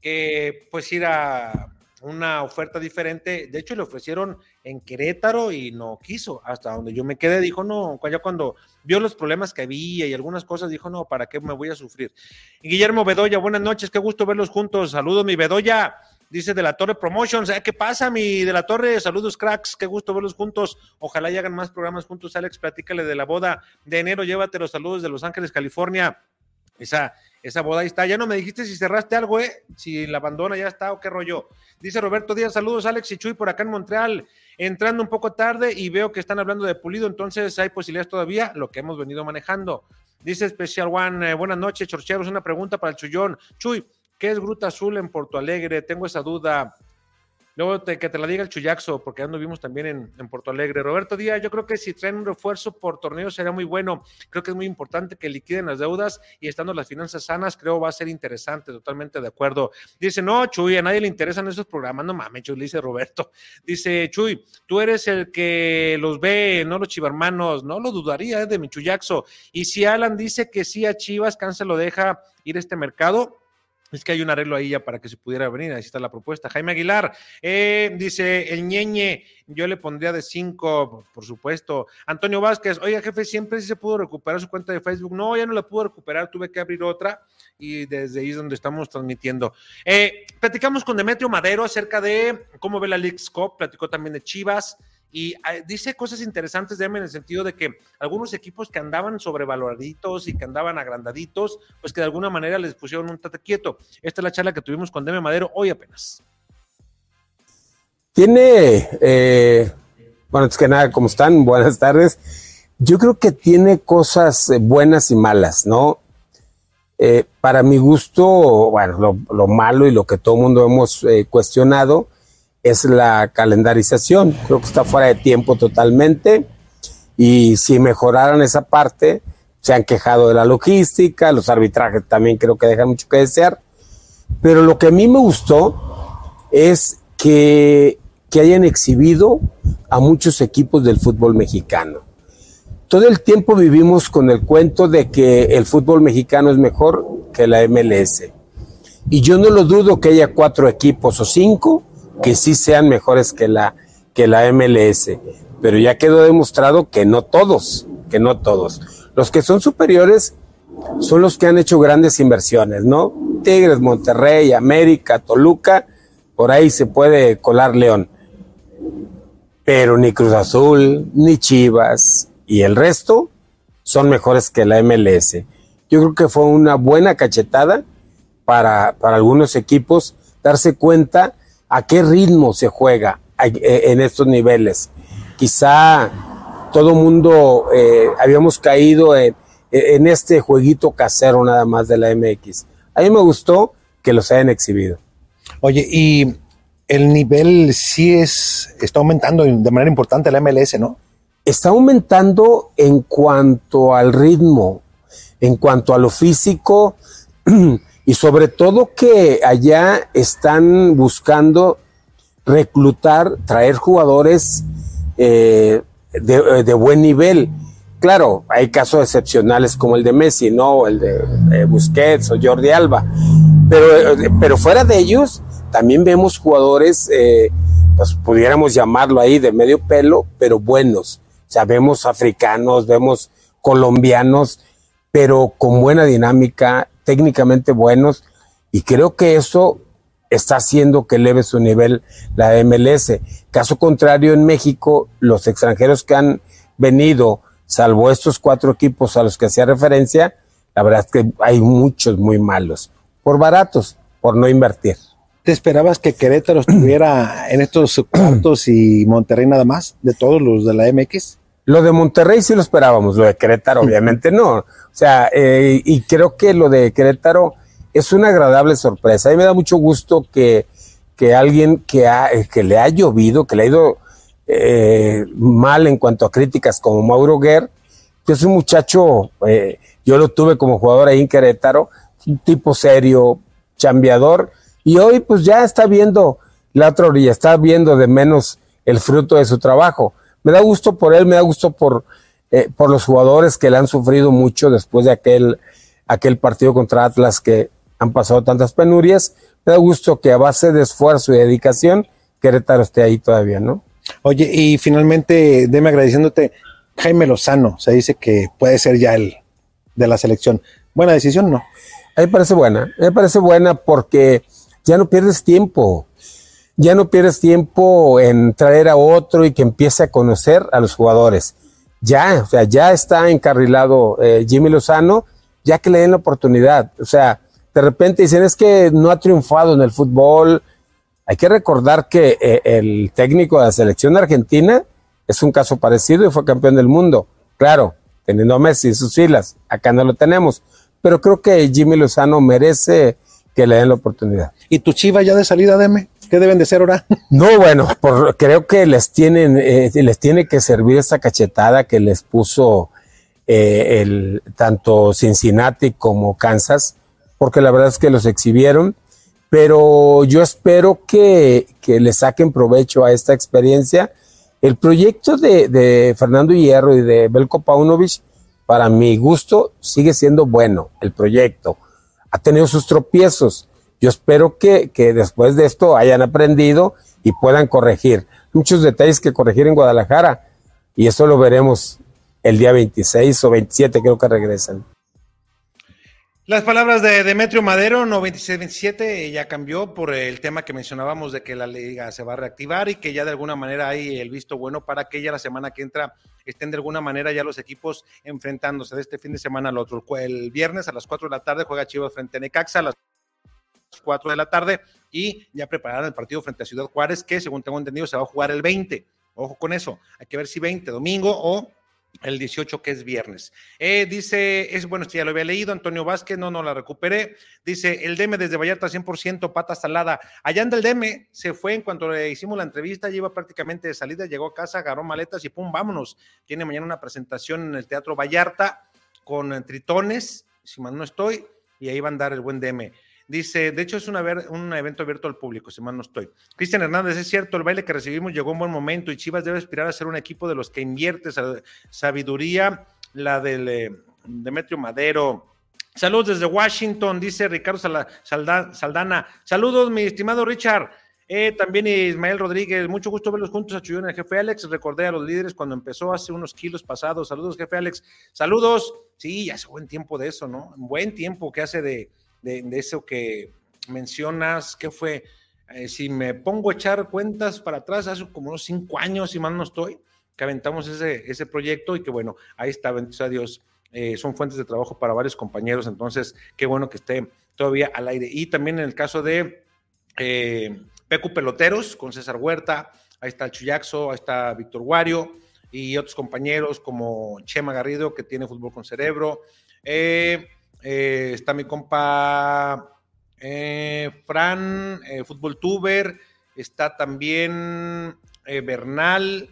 que pues ir a una oferta diferente. De hecho, le ofrecieron en Querétaro y no quiso. Hasta donde yo me quedé, dijo no. Ya cuando vio los problemas que había y algunas cosas, dijo no, ¿para qué me voy a sufrir? Guillermo Bedoya, buenas noches, qué gusto verlos juntos. Saludos, mi Bedoya. Dice de la Torre Promotions, ¿qué pasa, mi de la Torre? Saludos, cracks, qué gusto verlos juntos. Ojalá y hagan más programas juntos. Alex, platícale de la boda de enero. Llévate los saludos de Los Ángeles, California. Esa, esa boda ahí está. Ya no me dijiste si cerraste algo, ¿eh? Si la abandona ya está o qué rollo. Dice Roberto Díaz, saludos Alex y Chuy por acá en Montreal. Entrando un poco tarde y veo que están hablando de Pulido, entonces hay posibilidades todavía, lo que hemos venido manejando. Dice Special One, eh, buenas noches, Chorcheros, una pregunta para el Chuyón. Chuy, ¿qué es Gruta Azul en Porto Alegre? Tengo esa duda. Luego que te la diga el Chuyaxo, porque ya nos vimos también en, en, Porto Alegre. Roberto Díaz, yo creo que si traen un refuerzo por torneo sería muy bueno. Creo que es muy importante que liquiden las deudas y estando las finanzas sanas, creo va a ser interesante, totalmente de acuerdo. Dice, no, Chuy, a nadie le interesan esos programas. No mames, Chuy, dice Roberto. Dice, Chuy, tú eres el que los ve, no los chivarmanos. No lo dudaría ¿eh? de mi Chuyaxo. Y si Alan dice que sí a Chivas, Cáncer lo deja ir a este mercado, es que hay un arreglo ahí ya para que se pudiera venir, ahí está la propuesta. Jaime Aguilar, eh, dice el ñeñe, yo le pondría de cinco, por supuesto. Antonio Vázquez, oiga jefe, siempre sí se pudo recuperar su cuenta de Facebook. No, ya no la pudo recuperar, tuve que abrir otra y desde ahí es donde estamos transmitiendo. Eh, platicamos con Demetrio Madero acerca de cómo ve la League Cup, platicó también de Chivas, y ah, dice cosas interesantes, de en el sentido de que algunos equipos que andaban sobrevaloraditos y que andaban agrandaditos, pues que de alguna manera les pusieron un tate quieto. Esta es la charla que tuvimos con Deme Madero hoy apenas. Tiene, eh, bueno, es que nada, ¿cómo están? [LAUGHS] Buenas tardes. Yo creo que tiene cosas eh, buenas y malas, ¿no? Eh, para mi gusto, bueno, lo, malo y lo que todo el mundo hemos cuestionado, es la calendarización. Creo que está fuera de tiempo totalmente y si mejoraran esa parte, se han quejado de la logística, los arbitrajes también creo que dejan mucho que desear, pero lo que a mí me gustó es que que hayan exhibido a muchos equipos del fútbol mexicano. Todo el tiempo vivimos con el cuento de que el fútbol mexicano es mejor que la MLS. Y yo no lo dudo que haya cuatro equipos o cinco que sí sean mejores que la, que la MLS. Pero ya quedó demostrado que no todos, que no todos. Los que son superiores son los que han hecho grandes inversiones, ¿no? Tigres, Monterrey, América, Toluca, por ahí se puede colar León. Pero ni Cruz Azul, ni Chivas y el resto son mejores que la MLS. Yo creo que fue una buena cachetada para, para algunos equipos darse cuenta a qué ritmo se juega eh, en estos niveles. Quizá todo mundo eh, habíamos caído en, en este jueguito casero nada más de la MX. A mí me gustó que los hayan exhibido. Oye, y el nivel sí es, está aumentando de manera importante la MLS, ¿no? Está aumentando en cuanto al ritmo, en cuanto a lo físico [CLEARS THROAT] y sobre todo que allá están buscando reclutar, traer jugadores eh, de, de buen nivel Claro, hay casos excepcionales como el de Messi, ¿no? El de Busquets o Jordi Alba. Pero, eh, pero fuera de ellos, también vemos jugadores, eh, pues pudiéramos llamarlo ahí de medio pelo, pero buenos. O sea, vemos africanos, vemos colombianos, pero con buena dinámica, técnicamente buenos. Y creo que eso está haciendo que eleve su nivel la MLS. Caso contrario, en México, los extranjeros que han venido salvo estos cuatro equipos a los que hacía referencia, la verdad es que hay muchos muy malos, por baratos, por no invertir. ¿Te esperabas que Querétaro estuviera en estos cuartos y Monterrey nada más, de todos los de la MX? Lo de Monterrey sí lo esperábamos, lo de Querétaro obviamente no. O sea, eh, y creo que lo de Querétaro es una agradable sorpresa. A mí me da mucho gusto que, que alguien que, ha, que le ha llovido, que le ha ido eh, mal en cuanto a críticas como Mauro Guerr, que es un muchacho, eh, yo lo tuve como jugador ahí en Querétaro, un tipo serio, chambeador, y hoy pues ya está viendo la otra orilla, está viendo de menos el fruto de su trabajo. Me da gusto por él, me da gusto por, eh, por los jugadores que le han sufrido mucho después de aquel, aquel partido contra Atlas que han pasado tantas penurias. Me da gusto que a base de esfuerzo y dedicación, Querétaro esté ahí todavía, ¿no? Oye, y finalmente, deme agradeciéndote, Jaime Lozano, se dice que puede ser ya el de la selección. ¿Buena decisión no? A mí me parece buena, a mí me parece buena porque ya no pierdes tiempo, ya no pierdes tiempo en traer a otro y que empiece a conocer a los jugadores. Ya, o sea, ya está encarrilado eh, Jimmy Lozano, ya que le den la oportunidad. O sea, de repente dicen, es que no ha triunfado en el fútbol, hay que recordar que eh, el técnico de la selección argentina es un caso parecido y fue campeón del mundo. Claro, teniendo a Messi en sus filas, acá no lo tenemos, pero creo que Jimmy Lozano merece que le den la oportunidad. ¿Y tu chiva ya de salida, Deme? ¿Qué deben de ser ahora? [LAUGHS] No, bueno, creo que les tienen, eh, les tiene que servir esta cachetada que les puso eh, el, tanto Cincinnati como Kansas, porque la verdad es que los exhibieron pero yo espero que, le saquen provecho a esta experiencia. El proyecto de, Fernando Hierro y de Belko Paunovic, para mi gusto, sigue siendo bueno el proyecto. Ha tenido sus tropiezos. Yo espero que, que después de esto hayan aprendido y puedan corregir. Muchos detalles que corregir en Guadalajara y eso lo veremos el día 26 o 27 creo que regresan. Las palabras de Demetrio Madero, 96-27, ya cambió por el tema que mencionábamos de que la liga se va a reactivar y que ya de alguna manera hay el visto bueno para que ya la semana que entra estén de alguna manera ya los equipos enfrentándose de este fin de semana al otro. El viernes a las 4 de la tarde juega Chivas frente a Necaxa 4 de la tarde y ya preparar el partido frente a Ciudad Juárez que según tengo entendido se va a jugar el 20. Ojo con eso, hay que ver si 20 domingo o el 18 que es viernes. Eh, dice, es bueno, ya lo había leído, Antonio Vázquez, no, no la recuperé. Dice, el DM desde Vallarta 100% pata salada. Allá anda el DM, se fue en cuanto le hicimos la entrevista, lleva prácticamente de salida, llegó a casa, agarró maletas y pum, vámonos. Tiene mañana una presentación en el Teatro Vallarta con tritones, si mal no estoy, y ahí va a andar el buen DM. Dice, de hecho es un evento abierto al público, si mal no estoy. Cristian Hernández, es cierto, el baile que recibimos llegó en buen momento y Chivas debe aspirar a ser un equipo de los que invierte sabiduría, la del eh, Demetrio Madero. Saludos desde Washington, dice Ricardo Saldana. Saludos, mi estimado Richard. Eh, también Ismael Rodríguez, mucho gusto verlos juntos a Chuyón, el jefe Alex. Recordé a los líderes cuando empezó hace unos kilos pasados. Saludos, jefe Alex. Saludos. Sí, hace buen tiempo de eso, ¿no? Buen tiempo que hace de, eso que mencionas, que fue, eh, si me pongo a echar cuentas para atrás, hace como unos cinco años, si mal no estoy, que aventamos ese, ese proyecto y que bueno, ahí está, bendito a Dios. Eh, son fuentes de trabajo para varios compañeros, entonces qué bueno que esté todavía al aire. Y también en el caso de Pecu Peloteros con César Huerta, ahí está el Chuyaxo, ahí está Víctor Guario y otros compañeros como Chema Garrido, que tiene fútbol con cerebro. Eh, eh, está mi compa eh, Fran, fútbol tuber. Está también Bernal,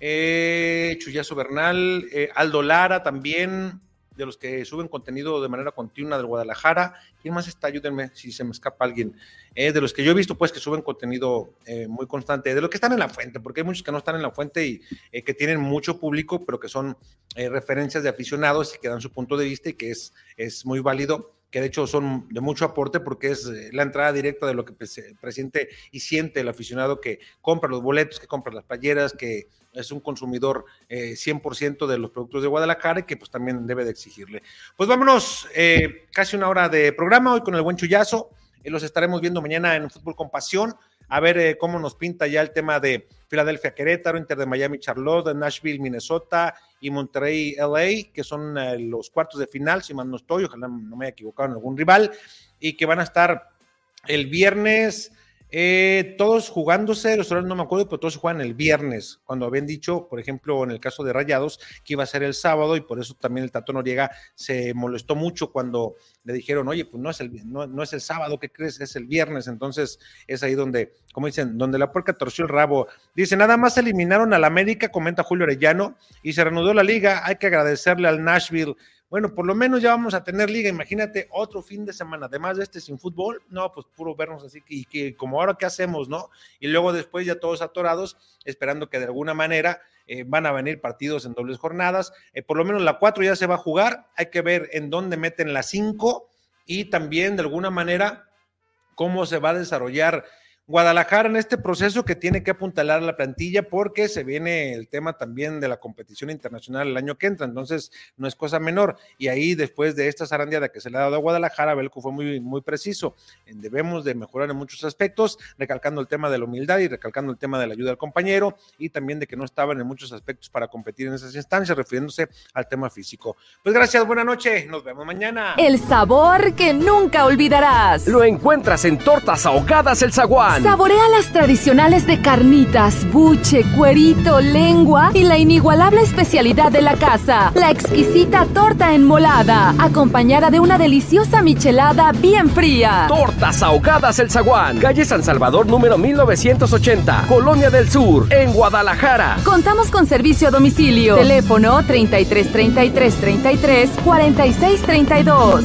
Chuyazo Bernal, Aldo Lara también de los que suben contenido de manera continua del Guadalajara. ¿Quién más está? Ayúdenme si se me escapa alguien. Eh, de los que yo he visto, pues, que suben contenido eh, muy constante, de los que están en la fuente, porque hay muchos que no están en la fuente y eh, que tienen mucho público, pero que son referencias de aficionados y que dan su punto de vista y que es, es muy válido que de hecho son de mucho aporte porque es la entrada directa de lo que presiente y siente el aficionado que compra los boletos, que compra las playeras, que es un consumidor 100% de los productos de Guadalajara y que pues también debe de exigirle. Pues vámonos, casi una hora de programa hoy con el buen chullazo. Eh, los estaremos viendo mañana en Fútbol con Pasión, a ver eh, cómo nos pinta ya el tema de Filadelfia Querétaro, Inter de Miami Charlotte, Nashville Minnesota y Monterrey LA, que son eh, los cuartos de final, si mal no estoy, ojalá no me haya equivocado en algún rival, y que van a estar el viernes eh, todos jugándose, los horarios no me acuerdo, pero todos juegan el viernes, cuando habían dicho, por ejemplo, en el caso de Rayados, que iba a ser el sábado, y por eso también el Tato Noriega se molestó mucho cuando le dijeron, oye, pues no es el, no, es el sábado, ¿qué crees? Es el viernes, entonces es ahí donde, como dicen, donde la puerca torció el rabo. Dice, nada más eliminaron al América, comenta Julio Arellano, y se reanudó la liga, hay que agradecerle al Nashville bueno, por lo menos ya vamos a tener liga. Imagínate otro fin de semana, además de este sin fútbol, no, pues puro vernos así y que como ahora qué hacemos, ¿no? Y luego después ya todos atorados, esperando que de alguna manera eh, van a venir partidos en dobles jornadas. Eh, por lo menos la 4 ya se va a jugar, hay que ver en dónde meten la 5 y también de alguna manera cómo se va a desarrollar Guadalajara en este proceso que tiene que apuntalar la plantilla porque se viene el tema también de la competición internacional el año que entra, entonces no es cosa menor. Y ahí después de esta zarandeada que se le ha dado a Guadalajara, Belco fue muy, muy preciso. Debemos de mejorar en muchos aspectos, recalcando el tema de la humildad y recalcando el tema de la ayuda al compañero y también de que no estaban en muchos aspectos para competir en esas instancias, refiriéndose al tema físico. Pues gracias, buena noche, nos vemos mañana. El sabor que nunca olvidarás. Lo encuentras en Tortas Ahogadas El Zaguán. Saborea las tradicionales de carnitas, buche, cuerito, lengua y la inigualable especialidad de la casa, la exquisita torta enmolada, acompañada de una deliciosa michelada bien fría. Tortas ahogadas El Zaguán, calle San Salvador número 1980, Colonia del Sur, en Guadalajara. Contamos con servicio a domicilio. Teléfono 33 33 33 46 32.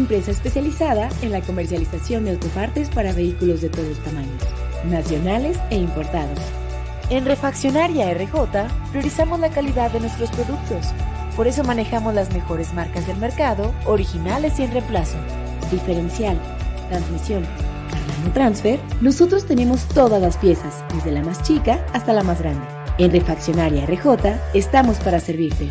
Empresa especializada en la comercialización de autopartes para vehículos de todos tamaños, nacionales e importados. En Refaccionaria RJ priorizamos la calidad de nuestros productos. Por eso manejamos las mejores marcas del mercado, originales y en reemplazo. Diferencial, transmisión, Armano Transfer, nosotros tenemos todas las piezas, desde la más chica hasta la más grande. En Refaccionaria RJ estamos para servirte.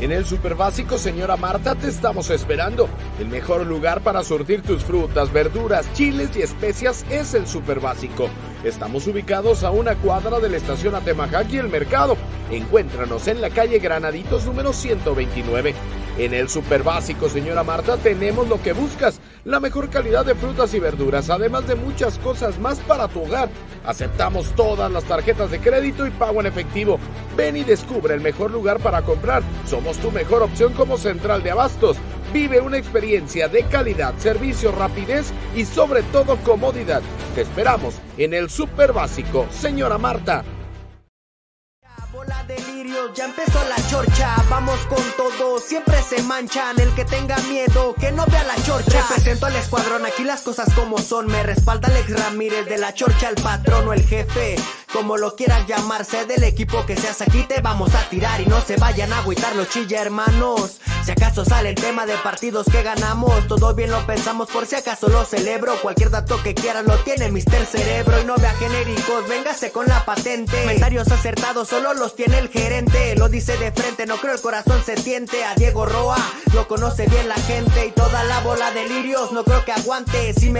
En el Super Básico, señora Marta, te estamos esperando. El mejor lugar para surtir tus frutas, verduras, chiles y especias es el Super Básico. Estamos ubicados a una cuadra de la estación Atemajac y el mercado. Encuéntranos en la calle Granaditos número 129. En el Super Básico, señora Marta, tenemos lo que buscas. La mejor calidad de frutas y verduras, además de muchas cosas más para tu hogar. Aceptamos todas las tarjetas de crédito y pago en efectivo. Ven y descubre el mejor lugar para comprar. Somos tu mejor opción como central de abastos. Vive una experiencia de calidad, servicio, rapidez y sobre todo comodidad. Te esperamos en el Super Básico, señora Marta. Bola delirios, ya empezó la chorcha, vamos con todo, siempre se manchan, el que tenga miedo, que no vea la chorcha. Represento al escuadrón, aquí las cosas como son, me respalda Alex Ramírez de la chorcha, el patrón o el jefe, como lo quieras llamarse, del equipo que seas aquí te vamos a tirar y no se vayan a agüitar los chilla hermanos. Si acaso sale el tema de partidos que ganamos, todo bien lo pensamos por si acaso lo celebro, cualquier dato que quieran lo tiene Mister Cerebro y no vea genéricos, véngase con la patente. Comentarios acertados solo los tiene el gerente, lo dice de frente, no creo el corazón se tiente. A Diego Roa lo conoce bien la gente y toda la bola de lirios, no creo que aguante. Si me